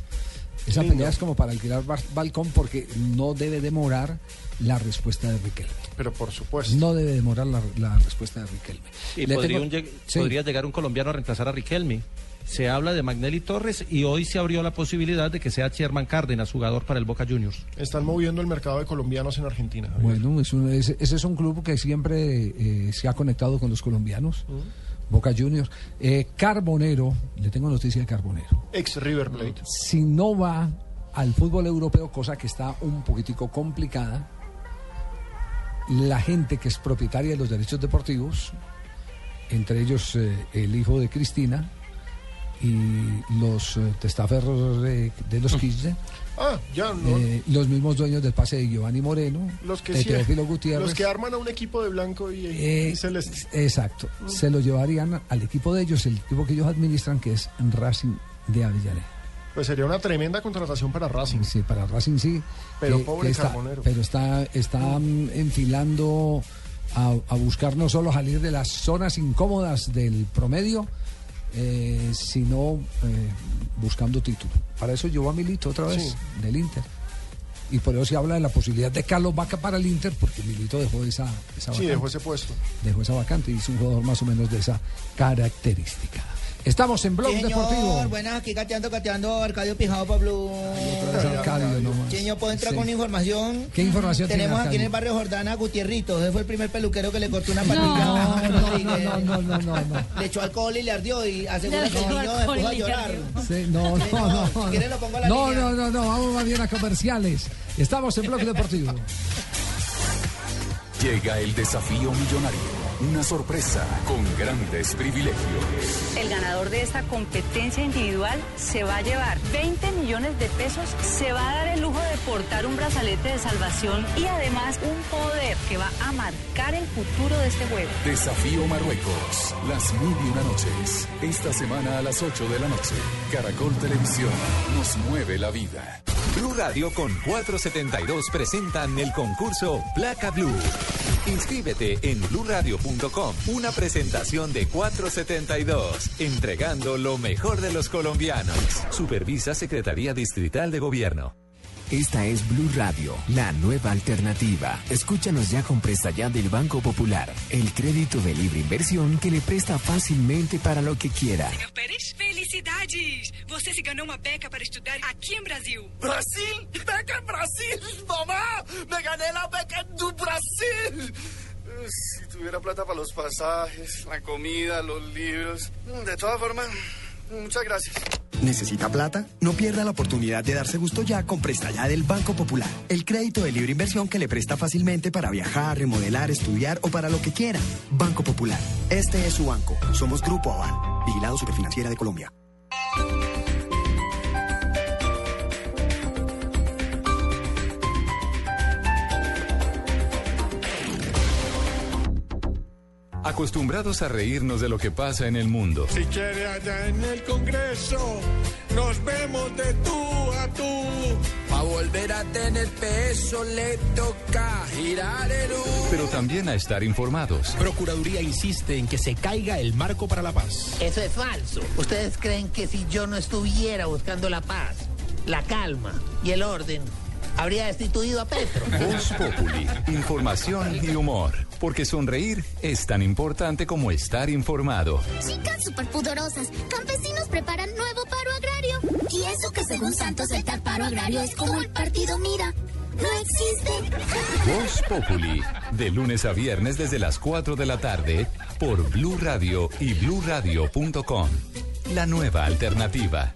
Esa Lindo. pelea es como para alquilar balcón porque no debe demorar la respuesta de Riquelme. Pero por supuesto. No debe demorar la, la respuesta de Riquelme. Y podría, tengo- un lleg- Sí. podría llegar un colombiano a reemplazar a Riquelme. Se habla de Magnelli Torres y hoy se abrió la posibilidad de que sea Sherman Cárdenas, jugador para el Boca Juniors. Están moviendo el mercado de colombianos en Argentina. Javier. Bueno, es un- ese, ese es un club que siempre eh, se ha conectado con los colombianos. Boca Juniors. Eh, Carbonero, le tengo noticia de Carbonero. Ex River Plate. Si no va al fútbol europeo, cosa que está un poquitico complicada, la gente que es propietaria de los derechos deportivos, entre ellos eh, el hijo de Cristina y los eh, testaferros de, de los Kirchner, Ah, ya no. eh, los mismos dueños del pase de Giovanni Moreno, los que de Teófilo Gutiérrez. Los que arman a un equipo de blanco y, Eh, y celeste. Exacto. Se lo llevarían al equipo de ellos, el equipo que ellos administran, que es Racing de Avellaneda. Pues sería una tremenda contratación para Racing. Sí, para Racing sí. Pero que- pobre que está, Carbonero. Pero está, está mm, enfilando a, a buscar no solo salir de las zonas incómodas del promedio, eh, sino eh, buscando título. Para eso llevó a Milito otra vez Sí. del Inter. Y por eso se habla de la posibilidad de Carlos Vaca para el Inter, porque Milito dejó esa, esa Sí, vacante. dejó ese puesto. Dejó esa vacante y es un jugador más o menos de esa característica. Estamos en Blog Señor, Deportivo. buenas, aquí cateando, cateando, Arcadio Pijado, Pablo. Arcadio nomás. Señor, ¿puedo entrar Sí. con información? ¿Qué información tiene Tenemos aquí en el barrio Jordana a Gutierrito. Ese fue el primer peluquero que le cortó una No, patilla. no, no, no, no, no, no, no. Le echó alcohol y le ardió y asegura que el niño empezó a llorar. Sí, no, no, no. Si no. lo pongo a la No, línea. no, no, no, vamos más bien a comerciales. Estamos en Blog Deportivo. Llega el desafío millonario. Una sorpresa con grandes privilegios. El ganador de esta competencia individual se va a llevar 20 millones de pesos, se va a dar el lujo de portar un brazalete de salvación y además un poder que va a marcar el futuro de este juego. Desafío Marruecos. Las mil y una noches. Esta semana a las 8 de la noche. Caracol Televisión. Nos mueve la vida. Blue Radio con 472 presentan el concurso Placa Blue. Inscríbete en bluradio.com. Una presentación de 472. Entregando lo mejor de los colombianos. Supervisa Secretaría Distrital de Gobierno. Esta es Blue Radio, la nueva alternativa. Escúchanos ya con presta ya del Banco Popular, el crédito de libre inversión que le presta fácilmente para lo que quiera. Pérez, felicidades! Você se ganhou uma beca para estudar aqui em Brasil. Brasil? Beca en Brasil, mamá. Me gané la beca do Brasil. Si tuviera plata para los pasajes, la comida, los libros. De todas formas, muchas gracias. ¿Necesita plata? No pierda la oportunidad de darse gusto ya con Presta Ya del Banco Popular. El crédito de libre inversión que le presta fácilmente para viajar, remodelar, estudiar o para lo que quiera. Banco Popular. Este es su banco. Somos Grupo Aval. Vigilado Superfinanciera de Colombia. Acostumbrados a reírnos de lo que pasa en el mundo. Si quiere allá en el Congreso, nos vemos de tú a tú. Pa' volver a tener peso le toca girar el U. Pero también a estar informados. Procuraduría insiste en que se caiga el marco para la paz. Eso es falso. ¿Ustedes creen que si yo no estuviera buscando la paz, la calma y el orden, habría destituido a Petro? Voz Populi, información y humor. Porque sonreír es tan importante como estar informado. Chicas superpoderosas, campesinos preparan nuevo paro agrario. Y eso que según Santos el tal paro agrario es como el partido Mira. No existe. Voz Populi, de lunes a viernes desde las 4 de la tarde por Blue Radio y bluradio.com. La nueva alternativa.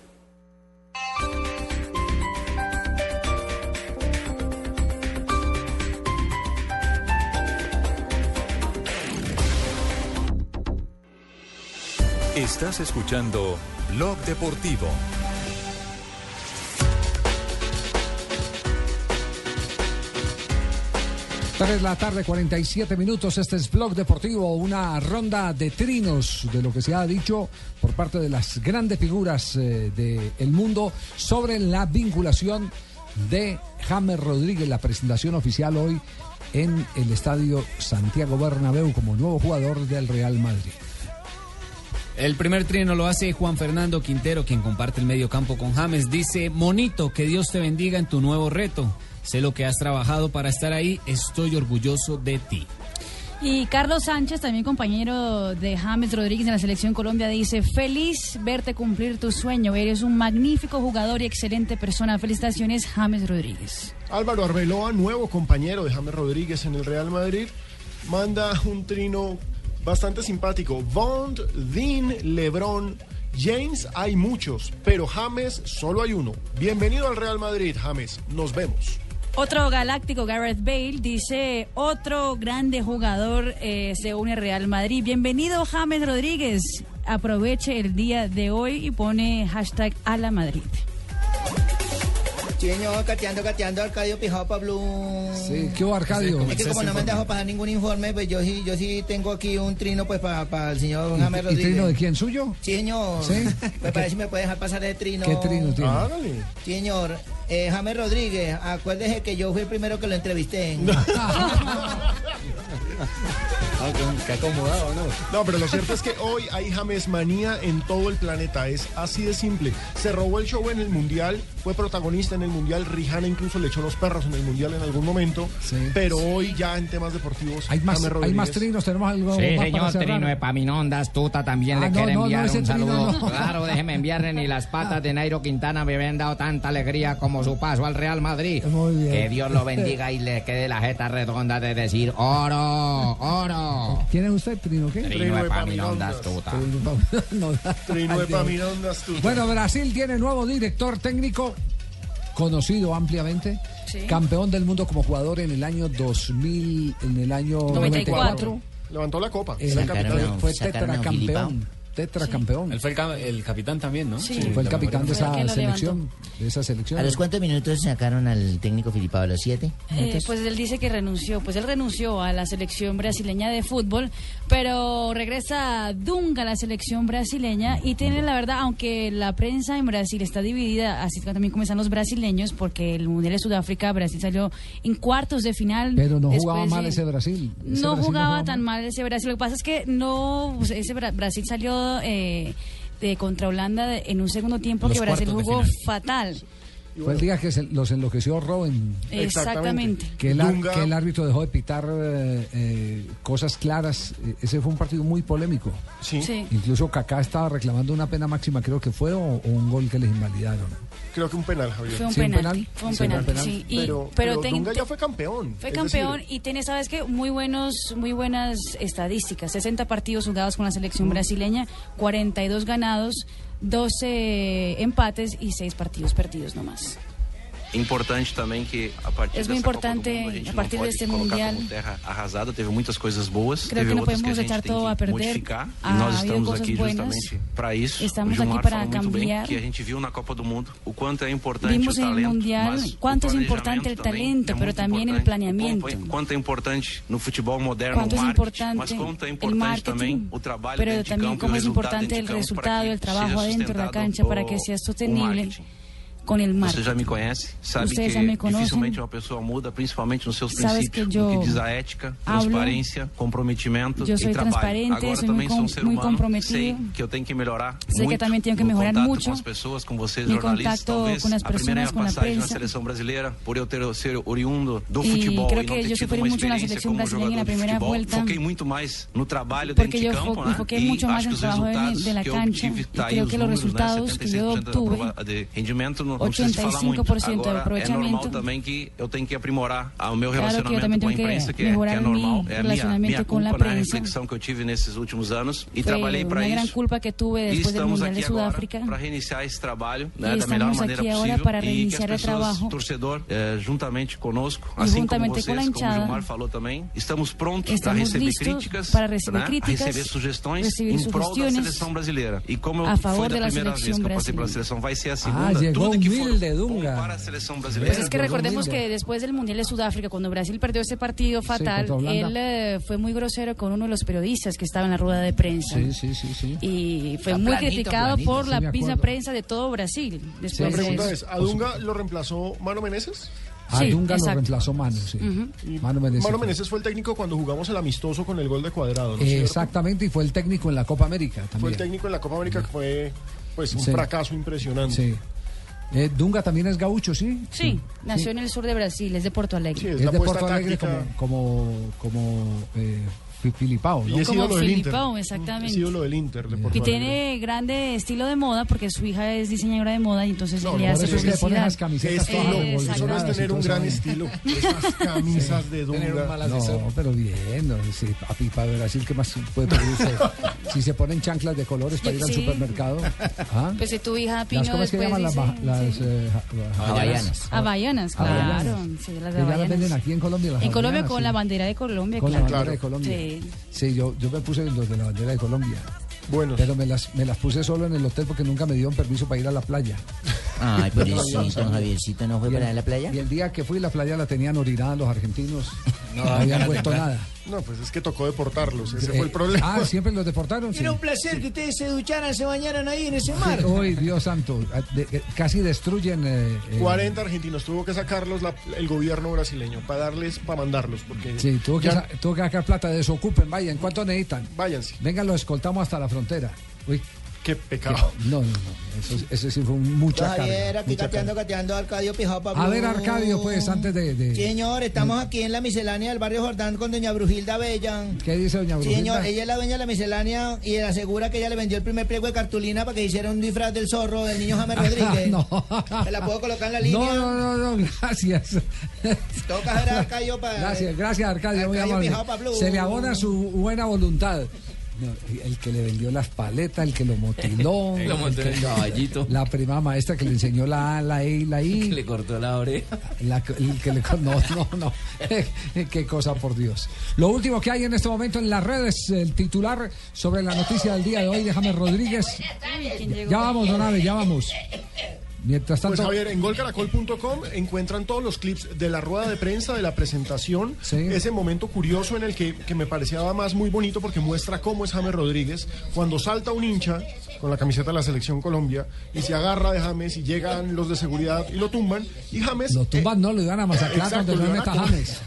Estás escuchando Blog Deportivo. Tres de la tarde, 47 minutos. Este es Blog Deportivo, una ronda de trinos de lo que se ha dicho por parte de las grandes figuras eh, del mundo sobre la vinculación de James Rodríguez, la presentación oficial hoy en el estadio Santiago Bernabéu como nuevo jugador del Real Madrid. El primer trino lo hace Juan Fernando Quintero, quien comparte el medio campo con James. Dice, Monito, que Dios te bendiga en tu nuevo reto. Sé lo que has trabajado para estar ahí, estoy orgulloso de ti. Y Carlos Sánchez, también compañero de James Rodríguez en la selección Colombia, dice, feliz verte cumplir tu sueño, eres un magnífico jugador y excelente persona. Felicitaciones, James Rodríguez. Álvaro Arbeloa, nuevo compañero de James Rodríguez en el Real Madrid, manda un trino bastante simpático. Bond, Dean, Lebron, James hay muchos, pero James solo hay uno. Bienvenido al Real Madrid, James. Nos vemos. Otro galáctico, Gareth Bale, dice, otro grande jugador eh, se une al Real Madrid. Bienvenido, James Rodríguez. Aproveche el día de hoy y pone hashtag a la Madrid. Sí, señor, cateando, cateando, Arcadio Pijao Pablo. Sí, ¿qué hubo, Arcadio? Es que como no me han dejado pasar ningún informe, pues yo sí, yo sí tengo aquí un trino pues para el señor James ¿Y Rodríguez. trino de quién? ¿Suyo? Sí, señor. ¿Sí? <laughs> Me parece que me puede dejar pasar el trino. ¿Qué trino tiene? Sí, señor. Eh, James Rodríguez, acuérdese que yo fui el primero que lo entrevisté. <laughs> Qué acomodado, ¿no? No, pero lo cierto es que hoy hay James manía en todo el planeta. Es así de simple. Se robó el show en el Mundial, fue protagonista en el Mundial. Rihanna incluso le echó los perros en el Mundial en algún momento. Pero hoy ya en temas deportivos. Hay más, James hay más trinos, tenemos algo Sí, más señor? Trino Epaminondas, Tuta también Ah, le no, quiere no, no, enviar un Trino saludo. no. Claro, déjeme enviarle ni las patas de Nairo Quintana me habían dado tanta alegría como su paso al Real Madrid. Que Dios lo bendiga y le quede la jeta redonda de decir oro, oro. ¿Quién es usted, Trino? ¿Qué? Trino Epaminondas, Tuta. Trino Epaminondas, Tuta. <laughs> Bueno, Brasil tiene nuevo director técnico, conocido ampliamente, Sí. campeón del mundo como jugador en el año 2000, en el año 94. Levantó la copa. Era fue tetracampeón. Tetracampeón. Él fue el, el capitán también, ¿no? Sí, fue el capitán de esa selección. De esa selección. ¿A los cuántos minutos sacaron al técnico Filipao? ¿A los siete? Eh, pues él dice que renunció, pues él renunció a la selección brasileña de fútbol, pero regresa Dunga a la selección brasileña y tiene la verdad, aunque la prensa en Brasil está dividida, así que también comienzan los brasileños, porque el Mundial de Sudáfrica, Brasil salió en cuartos de final. Pero no después jugaba mal ese Brasil. Ese No Brasil jugaba tan mal ese Brasil. Lo que pasa es que no, pues, ese Bra- Brasil salió eh, de contra Holanda de- en un segundo tiempo Los que Brasil jugó final. fatal. Fue el día que se los enloqueció Robin. Exactamente. Que el, ar- Dunga- que el árbitro dejó de pitar eh, eh, cosas claras. Eh, Ese fue un partido muy polémico. Sí. Sí. Incluso Kaká estaba reclamando una pena máxima, creo que fue, o, o un gol que les invalidaron. Creo que un penal, Javier. Fue un Sí, un penalti. penal. Fue un Sí, penal. sí. Y- Pero, pero pero ten- Dunga te- ya fue campeón. Fue campeón decir, y tiene, ¿sabes qué? Muy buenos, muy buenas estadísticas. 60 partidos jugados con la selección brasileña, 42 ganados, 12 empates y 6 partidos perdidos nomás. Importante também que a partir Es muy dessa Copa do importante, Mundo, a gente a não partir pode deste colocar Mundial. como terra arrasada. Teve muitas coisas boas, Creo teve que no outras que a podemos gente echar tem todo a que perder. modificar. Ah, e nós ha habido estamos cosas aqui buenas. justamente para isso. Estamos o aqui Gilmar para falou muito cambiar. bem que a gente viu na Copa do Mundo o quanto é importante Vimos o en el talento, Mundial mas cuánto o es importante el planejamento também talento, é pero muito también el importante. planeamiento. O Quanto é importante no futebol moderno Cuánto o es marketing, importante mas quanto é el importante marketing, também o trabalho pero dentro de también campo e o cómo es resultado importante dentro el de campo resultado, para el que trabajo seja adentro de la sustentado cancha para o- que sea o Você já me conhece, sabe Ustedes que dificilmente uma pessoa muda, principalmente nos seus Sabes princípios, que no que diz a ética, hablo, transparência, comprometimento eu e trabalho. transparente, Agora sou também sou um ser humano, comprometido. sei que eu tenho que melhorar Sei que muito também tenho que melhorar contato muito com as pessoas, com vocês mi jornalistas, talvez com as a primeira pessoas, com passagem na seleção brasileira, por eu ter ser oriundo do E futebol creo e que não ter eu tido uma experiência como jogador na de futebol, volta. foquei muito mais no trabalho dentro de campo, né? E acho que os trabajo de- resultados que eu cancha, tive, y tá aí os que números, né? resultados que yo 76% de obtuve, aprova- de rendimento, não, não precisa de falar muito. 85% de Agora, é aproveitamento. normal também que eu tenho que aprimorar o meu Claro relacionamento também com a tenho que imprensa, que, é, que é normal. É a minha, relacionamento minha com a culpa, né? A prensa. reflexão que eu tive nesses últimos anos. E Fue trabalhei para una gran isso. culpa que tuve E estamos aqui agora para reiniciar esse trabalho né, da melhor maneira possível para e que reiniciar as o pessoas, trabalho. torcedor, eh, juntamente conosco, E assim juntamente como com vocês, como o. Gilmar falou também, estamos prontos para Estamos receber críticas, para receber né, críticas, receber sugestões em prol da seleção brasileira. E como eu foi de da primeira vez que eu passei pela seleção, vai ser a Ah, segunda. llegó Tudo que for humilde, Dunga. Pues es que recordemos que después del Mundial de Sudáfrica, cuando Brasil perdió ese partido fatal, él eh, fue muy grosero con uno de los periodistas que estaba en la rueda de prensa. Sí, sí, sí, sí. Y fue muy planito, criticado planito, por sí, la acuerdo. prensa de todo Brasil. La Después de pregunta eso. es, ¿a Dunga lo reemplazó Mano Meneses? A Sí, Dunga lo reemplazó Mano, sí. Y Mano Menezes. Mano Meneses fue el técnico cuando jugamos el amistoso con el gol de cuadrado, ¿no es Eh, cierto? Exactamente, y fue el técnico en la Copa América Fue también. el técnico en la Copa América que fue pues un Sí. fracaso impresionante. Sí. Eh, Dunga también es gaucho, ¿sí? Sí, nació en el sur de Brasil, es de Porto Alegre. Es, de Porto Alegre como, como, como eh, Filipao, ¿no? Y es Como ídolo del Inter. Filipao, exactamente. Es ídolo del Inter de Porto Y tiene grande estilo de moda porque su hija es diseñadora de moda y entonces No, le hace eso le ponen las camisetas Eh. Eso no es tener un gran estilo. <laughs> Esas camisas de Dunga. No, pero bien, no, sí, papi, para Brasil, ¿qué más puede pedir usted? <laughs> si se ponen chanclas de colores para ir al supermercado. ¿ah? Pues si tu hija Pino ¿Cómo es que llaman las, las eh, ja- Havaianas. Havaianas, claro. Las venden aquí en Colombia. En Colombia con la bandera de Colombia, Con la claro. bandera de Colombia. Sí. Sí, yo, yo me puse los de la bandera de Colombia. Bueno. Pero me las, me las puse solo en el hotel porque nunca me dieron permiso para ir a la playa. Ay, <laughs> pobrecito, Javiercito, ¿no fue para la playa? Y el día que fui, la playa la tenían orinada los argentinos. <laughs> No, No, habían cara. nada. No, pues es que tocó deportarlos. Ese Eh, fue el problema. Ah, siempre los deportaron. sí. Era un placer que ustedes se ducharan, se bañaran ahí en ese mar. Sí, Uy, Dios santo. ah, de- eh, casi destruyen. eh, eh, 40 argentinos tuvo que sacarlos la- el gobierno brasileño para darles, para mandarlos, porque Sí, tuvo que, ya- sa- tuvo que sacar plata, desocupen, vayan. ¿Cuánto necesitan? Váyanse. Vengan, los escoltamos hasta la frontera. Uy. Qué pecado. <laughs> No, no, no. Eso, eso sí fue un- mucha Javier, carga. aquí mucha cateando, carga. cateando, Arcadio Pijao Pablo. A ver, Arcadio, pues, antes de. de- señor, estamos aquí en la miscelánea del barrio Jordán con doña Brujilda Bella. ¿Qué dice doña Brujilda? señor, ella es la dueña de la miscelánea y asegura que ella le vendió el primer pliego de cartulina para que hiciera un disfraz del zorro del niño James <laughs> Rodríguez. no. ¿Se la puedo colocar en la línea? No, no, no, no, gracias. Toca ver a Arcadio para... Gracias, gracias, Arcadio. muy Arcadio amable. Pijao pa' Blue. Se le abona su buena voluntad. No, el que le vendió las paletas, el que lo motiló. El <laughs> el que- caballito. <laughs> La prima maestra que le enseñó la A, la E y la I. <laughs> Le cortó la oreja. La, el que le, no, no, no. Qué cosa, por Dios. Lo último que hay en este momento en las redes, el titular sobre la noticia del día de hoy de James Rodríguez. Ya vamos, don Abe, ya vamos. Mientras Pues tanto, Javier, en golcaracol.com encuentran todos los clips de la rueda de prensa, de la presentación, ese momento curioso en el que, que me parecía más muy bonito porque muestra cómo es James Rodríguez cuando salta un hincha con la camiseta de la selección Colombia y se agarra de James y llegan los de seguridad y lo tumban. Y James lo tumban, no, lo iban a masacrar Exacto, no lo a- James.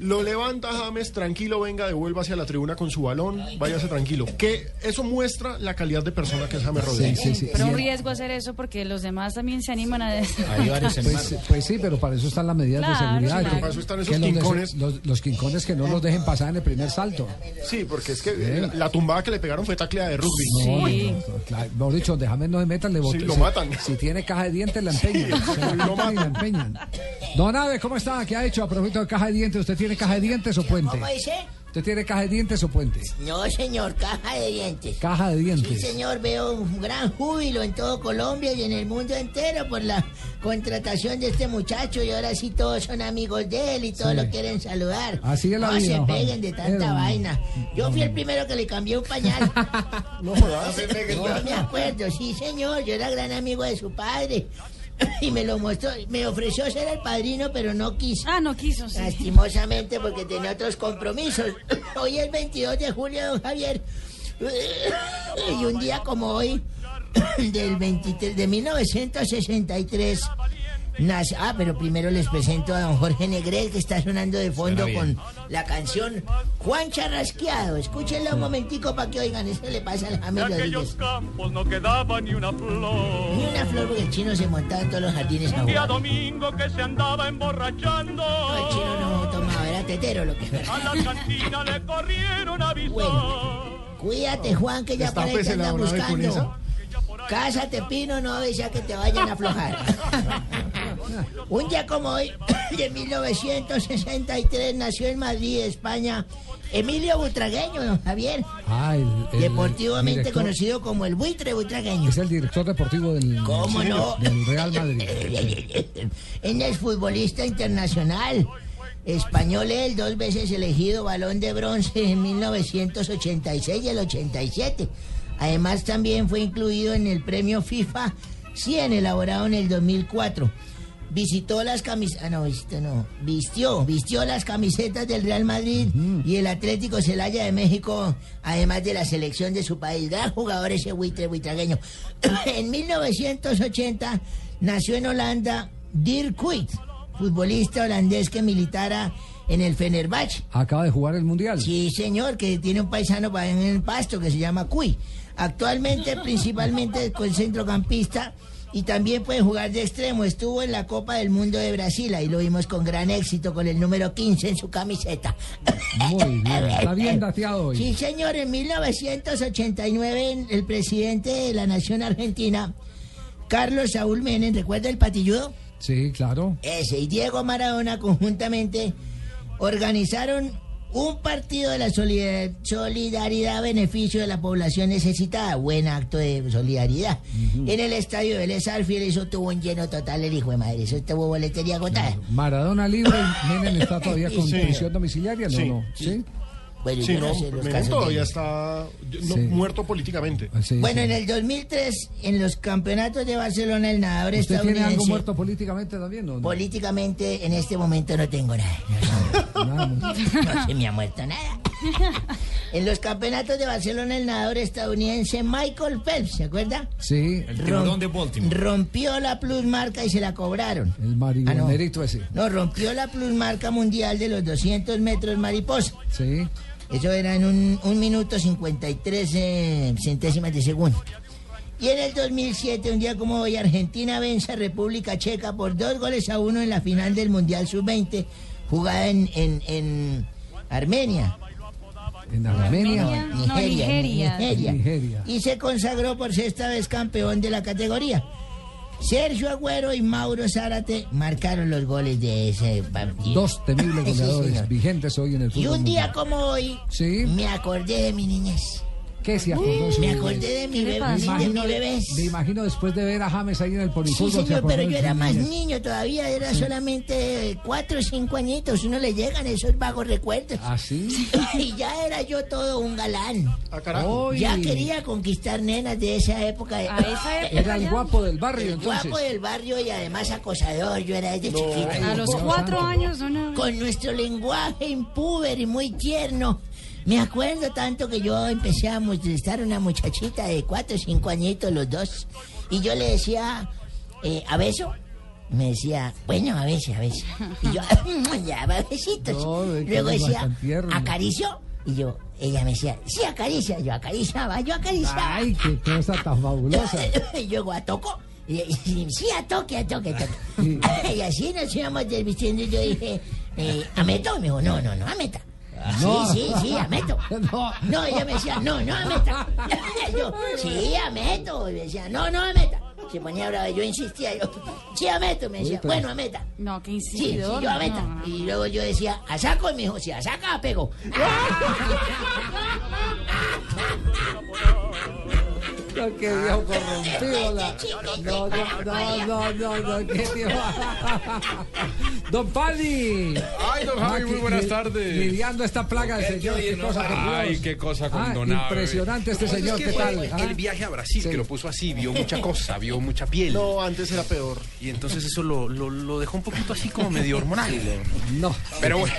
Lo levanta James, tranquilo, venga, devuelva hacia la tribuna con su balón, váyase tranquilo. Que eso muestra la calidad de persona que es James Rodríguez. Pero un riesgo hacer eso porque los demás también se animan a Pues, pues sí, pero para eso están las medidas Claro, de seguridad. claro. que- Para eso están esos los, quincones. los, los quincones que no los dejen pasar en el primer salto. Sí, porque es que la, la tumbada que le pegaron fue taclea de rugby. No, no, no, claro, mejor dicho, donde James no se metan, le botan. lo si, matan. Si tiene caja de dientes, la empeñan. Sí, lo y la empeñan. Don Abe, ¿cómo está? ¿Qué ha hecho a propósito de caja de dientes? ¿Usted tiene caja de dientes o puente? ¿Cómo dice? ¿Usted tiene caja de dientes o puente? No, señor, caja de dientes. Caja de Sí, dientes. señor, veo un gran júbilo en todo Colombia y en el mundo entero por la contratación de este muchacho y ahora sí todos son amigos de él y todos Sí. lo quieren saludar. Así es la no vida, se Juan. peguen de tanta Era vaina. Yo fui el primero que le cambié un pañal. <laughs> No jodas. <laughs> Yo me acuerdo, sí, señor, yo era gran amigo de su padre. <coughs> Y me lo mostró, me ofreció ser el padrino, pero no quiso. Ah, no quiso, sí. Lastimosamente porque tenía otros compromisos. <coughs> Hoy es 22 de julio, don Javier. <coughs> Y un día como hoy, del 23 de 1963, Ah, pero primero les presento a don Jorge Negrel, que está sonando de fondo con la canción Juan Charrasqueado. Escúchenla un momentico para que oigan, eso le pasa al James Rodríguez. campos no quedaba ni una flor. Ni una flor porque el chino se montaba en todos los jardines a Un día jugar. domingo que se andaba emborrachando. No, el chino no tomaba, era tetero lo que era. A la cantina le corrieron a avisar. Cuídate, Juan, que ya por ahí te la andan buscando. Cásate, Pino, no desea que te vayan a aflojar. <laughs> Un día como hoy, <coughs> de 1963, nació en Madrid, España, Emilio Butragueño, don Javier. Ah, el- el Deportivamente director- conocido como el buitre butragueño. Es el director deportivo del, ¿Cómo sí, no? del Real Madrid. <laughs> En el futbolista internacional. Español él, dos veces elegido balón de bronce en 1986 y el 87. Además también fue incluido en el premio FIFA 100 elaborado en el 2004. Visitó las camisetas, ah, no, visitó, no, vistió, vistió las camisetas del Real Madrid y el Atlético Celaya de México, además de la selección de su país. Gran jugador ese buitre buitragueño. <coughs> en 1980 nació en Holanda Dirk Kuyt, futbolista holandés que militara en el Fenerbahce. Acaba de jugar el Mundial. Sí, señor, que tiene un paisano en el pasto que se llama Cuy. Actualmente, principalmente con centrocampista y también puede jugar de extremo. Estuvo en la Copa del Mundo de Brasil, ahí lo vimos con gran éxito con el número 15 en su camiseta. Muy bien, <laughs> está bien dateado hoy. Sí, señor, en 1989 el presidente de la nación argentina, Carlos Saúl Menem, ¿recuerda el patilludo? Sí, claro. Ese y Diego Maradona conjuntamente organizaron un partido de la solidar- solidaridad a beneficio de la población necesitada. Buen acto de solidaridad. En el estadio de Les Arfiel eso tuvo un lleno total el hijo de madre. Eso tuvo boletería agotada. Maradona libre y Menem está todavía con Sí. prisión domiciliaria, ¿no? Sí. no? ¿Sí? Bueno, Sí, no sé ellos. está no, Sí. muerto políticamente. Sí, Bueno, sí. en el 2003, en los campeonanos de Barcelona, el nadador ¿Usted tiene algo estadounidense... muerto políticamente también? o no? Políticamente, en este momento no tengo nada. No. <laughs> <laughs> No se me ha muerto nada. En los campeonatos de Barcelona, el nadador estadounidense Michael Phelps, ¿se acuerda? Sí, El tiburón de Baltimore. Rompió la plusmarca y se la cobraron. el marihuanerito ese. No, rompió la plusmarca mundial de los 200 metros mariposa. Sí. Eso era en un, un minuto 53 eh, centésimas de segundo. Y en el 2007, un día como hoy, Argentina vence a República Checa por dos goles a uno en la final del Mundial Sub-20, jugada en, en, en Armenia. En Armenia. No, Nigeria. Nigeria. Nigeria. Y se consagró por sexta vez campeón de la categoría. Sergio Agüero y Mauro Zárate marcaron los goles de ese partido. Dos temibles <laughs> Sí, goleadores señor. vigentes hoy en el fútbol. Y un día mundial. como hoy, Sí. me acordé de mi niñez. ¿Qué se acordó de su Me acordé de mi ¿Qué le bebé, de imagino, mi bebés. me imagino después de ver a James ahí en el Sí, polifútbol. se señor, pero yo era más niñez. niño todavía, era solamente cuatro o cinco añitos, uno le llegan esos vagos recuerdos. ¿Ah, sí? <laughs> Y ya era yo todo un galán. Ah, carajo. Ya quería conquistar nenas de esa época. A esa <laughs> época Era el guapo del barrio, El entonces. guapo del barrio y además acosador, yo era desde chiquito. A los cuatro años, una... Con nuestro lenguaje impúber y muy tierno. Me acuerdo tanto que yo empecé a molestar a una muchachita de cuatro o cinco añitos, los dos. Y yo le decía, eh, ¿a beso? Me decía, bueno, a veces, a veces. Y yo, <laughs> ya, a besitos. No, Luego decía. ¿acaricio? Y yo, ella me decía, sí, acaricia. Yo acariciaba, yo acariciaba. Ay, qué cosa tan fabulosa. <laughs> y luego a toco. Y, y- sí, a toque, a toque, a toque. <laughs> y así nos íbamos desvistiendo. Y yo dije, eh, ¿a meto? Me dijo, no, no, no, a meta. No. Sí, sí, sí, a meto. <laughs> No. No, ella me decía, no, no, a meta. <laughs> yo, sí, a meto. Y me decía, no, no, a meta. Se ponía brava, yo insistía, yo, sí, a meto. Me decía, bueno, a meta. No, qué Sí, sí, insistidor. yo a meta. no, no. Y luego yo decía, a saco, y me dijo, si a saca, pego. <laughs> No, qué viejo corrompido. la- No, no, no, no, no, no, qué viejo. Don Pali. Ay, don Javi, Ah, muy buenas li- tardes. Lidiando esta plaga de señor. Qué cosa, Ay, qué cosa con Ah. Impresionante este es señor. que ¿Qué tal? Ah, El viaje a Brasil Sí. que lo puso así, vio mucha cosa, vio mucha piel. No, antes era peor. Y entonces eso lo, lo, lo dejó un poquito así como medio hormonal. No. Pero bueno.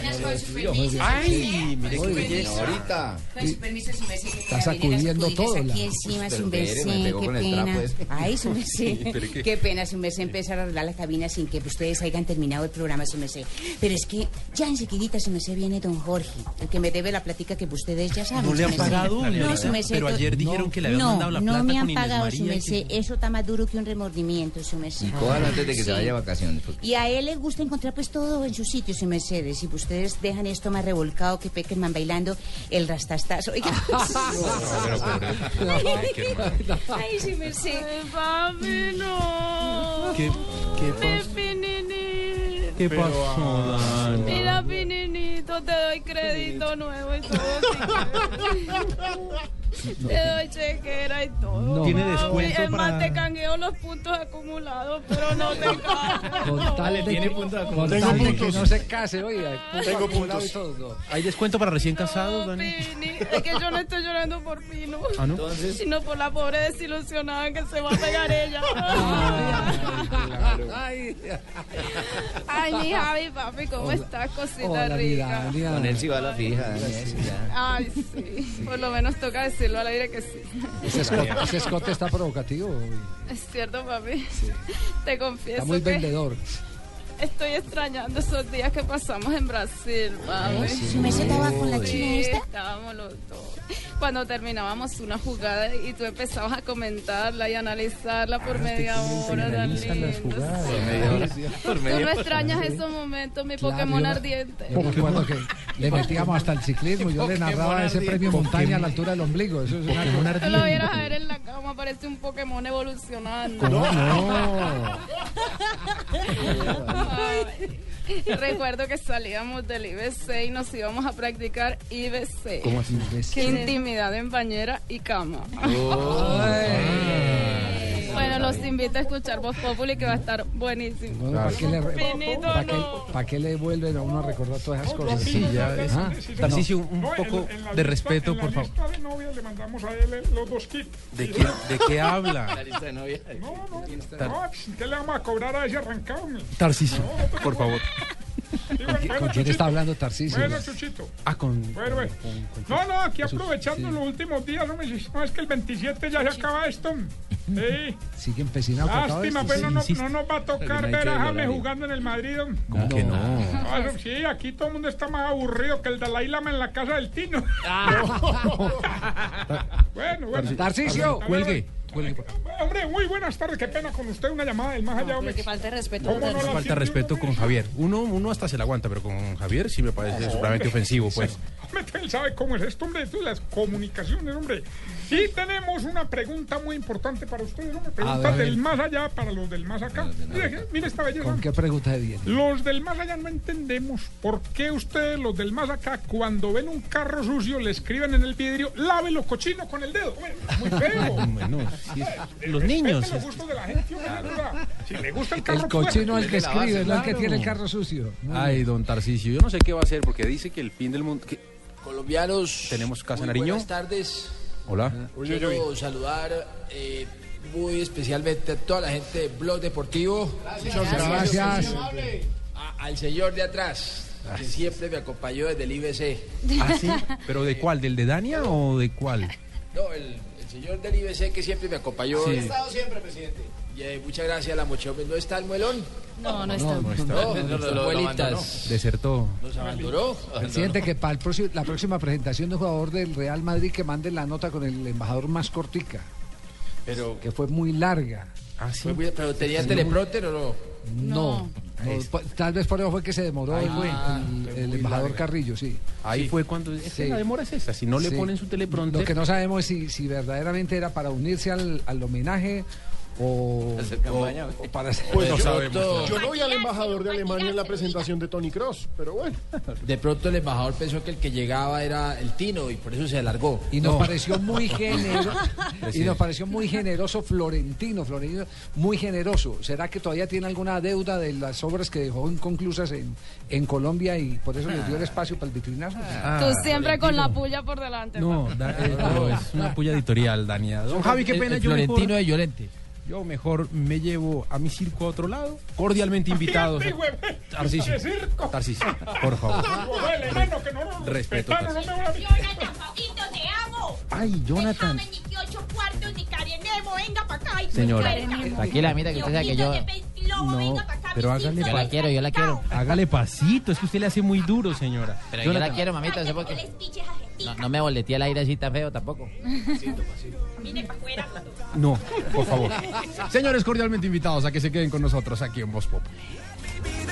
Ay, mire qué belleza. Ahorita. Está sacudiendo todo, Aquí encima, Pero su espere, merced, me pegó qué con el pena. trapo ese. Ay, su merced. <laughs> Sí, pero ¿qué? qué pena, su merced, empezar a arreglar la cabina sin que ustedes hayan terminado el programa, su merced. Pero es que ya enseguidita, su merced, viene don Jorge, el que me debe la platica que ustedes ya saben. ¿No le su han merced. pagado, No, su merced. Pero ayer dijeron que le habían no, mandado la no plata me con han Inés pagado, su María y merced. Eso está más duro que un remordimiento, su merced. Y antes de que Sí. se vaya a vacaciones. porque- Y a él le gusta encontrar pues todo en su sitio, su mercedes. Si ustedes dejan esto más revolcado que Peckerman bailando el rastastazo. Oiga. <laughs> Pero pobre. <laughs> Ay, qué hermano. Ay, sí, merced. Papi, no. ¿Qué, qué Mi pasó? pininito. ¿Qué pasó, Dani? Mira, pininito, te doy crédito nuevo y todo. <laughs> <laughs> Te doy chequera y todo. No. ¿Tiene descuento Es más, para- te canjeo los puntos acumulados, pero no te. Con tal de tiene que, punto de con Tengo que puntos. no se case, oiga. Tengo puntos. todo, no. ¿Hay descuento para recién casados, No, Dani? Pini, es que yo no estoy llorando por Pino, Ah, ¿no? sino por la pobre desilusionada que se va a pegar ella. <laughs> Ay, Ay, mi Javi, papi, ¿cómo estás, cosita hola, rica? mira, mira. Con él sí va a la fija. Ay, sí, por lo menos toca decirlo al aire que sí. Ese escote, ese escote está provocativo. Es cierto, papi. Te confieso Está muy que vendedor. Estoy extrañando esos días que pasamos en Brasil, papi. ¿Su merced estaba con la Sí, china esta? estábamos los dos. Cuando terminábamos una jugada y tú empezabas a comentarla y analizarla por media hora, tan lindo. <laughs> Por Tú medio- no extrañas esos momentos, mi Pokémon Claro, yo- ardiente. Yo me acuerdo que le metíamos hasta el ciclismo. Yo le narraba ese premio montaña a la altura del ombligo. Eso es una Tú lo vieras a ver en la cama, parece un Pokémon evolucionando. ¿Cómo no? <laughs> <laughs> Recuerdo que salíamos del IBC y nos íbamos a practicar IBC. ¿Cómo así? Intimidad en bañera y cama. Bueno, los invito a escuchar Voz Populi que va a estar buenísimo. ¿Para qué, le, qué- no. pa' qué le vuelven a uno a recordar todas esas cosas? Sí, ya es. Ah, un, un poco de respeto, por favor. de novias le mandamos a él los dos kits. ¿De qué, ¿De qué habla? La lista de novia. No, no, no, ¿qué le vamos a cobrar a ese arrancado? Tarcisio, por favor. ¿Con quién Chuchito. está hablando Tarcisio? Bueno, Chuchito. Ah, con. Bueno, bueno. con- con- No, no, aquí aprovechando los últimos días, no, me no, es que el 27 ya se acaba esto. Sí, Sigue empecinado con lástima, pues no, no, nos va a tocar ver a James jugando en el Madrid. ¿Cómo que no? Ah, Sí, aquí todo el mundo está más aburrido que el Dalai Lama en la casa del Tino. <laughs> bueno, bueno. Tarcisio. Cuelgue, cuelgue. Hombre, muy buenas tardes, qué pena con usted, una llamada del más allá. hombre. que falta de respeto. ¿Cómo no la Falta respeto uno, con Javier. Uno, uno hasta se la aguanta, pero con Javier sí me parece sumamente ofensivo, pues. Él sabe cómo es esto, hombre, esto de las comunicaciones, hombre. Y tenemos una pregunta muy importante para ustedes, hombre. Preguntas ver. del más allá para los del más acá. Mire, mire esta belleza. ¿Con qué pregunta viene? Los del más allá no entendemos por qué ustedes, los del más acá, cuando ven un carro sucio, le escriben en el vidrio, lávelo cochino con el dedo. Hombre, Muy <laughs> feo. Bueno, sí, los Respeten niños. los gustos de la gente, hombre, ¿verdad? Si le gusta el carro El cochino es el que escribe, no el que claro. tiene el carro sucio. Muy Ay, don Tarcisio, yo no sé qué va a hacer porque dice que el fin del mundo. que- Colombianos, Tenemos Casa muy Nariño. buenas tardes. Hola. Quiero saludar eh, muy especialmente a toda la gente de Blog Deportivo. Muchas gracias. A- al señor de atrás, que siempre me acompañó desde el IBC. ¿Ah, sí? ¿Pero de cuál? ¿Del de Dania o de cuál? No, el, el señor del IBC que siempre me acompañó. Sí. He estado siempre, presidente. Muchas gracias la Mochome. ¿No está el muelón? No, no está. No está. No, no, no, abuelitas. Desertó. Nos abandonó. Presidente, que para el próximo- la próxima presentación de un jugador del Real Madrid que mande la nota con el embajador más cortica, Pero, que fue muy larga. Ah, fue muy- pero tenía teleprompter o no? No, no, po- tal vez por eso fue que se demoró Ahí el, fue. el- el embajador Carrillo, sí. Ahí Sí. fue cuando. Es Sí. la demora es esa. Si no le Sí. ponen su teleprompter. Lo que no sabemos es si, si verdaderamente era para unirse al, al homenaje o, o- o para hacer... Pues yo, pronto- yo no vi al embajador de Alemania en la presentación de Tony Cross, pero bueno. De pronto el embajador pensó que el que llegaba era el Tino y por eso se alargó. Y nos No. pareció muy <laughs> generoso, y nos pareció muy generoso Florentino, Florentino, muy generoso. ¿Será que todavía tiene alguna deuda de las obras que dejó inconclusas en, en Colombia y por eso les dio el espacio para el vitrinazo? Tú siempre con la puya por delante. No, da- eh, no, es una puya editorial, Dania. Don Javi, qué El- pena. el yo mejor- Florentino de Llorente. Yo mejor me llevo a mi circo a otro lado. Cordialmente invitados. Tarcisio. Tarcisio, por favor. Respeto, <laughs> Ay, Jonathan. Déjame ni que ocho cuartos ni carenemo, venga para acá. y Señora. Tranquila, mira, que usted sabe que yo- de No, venga pa' acá, pero hágale Yo la quiero, yo la quiero. Hágale pasito, es que usted le hace muy duro, señora. Pero yo la quiero, mamita, ¿sé por qué? No, no me boleteé el aire así tan feo tampoco. Vine para afuera. No, por favor. Señores, cordialmente invitados a que se queden con nosotros aquí en Voz Pop. Baby,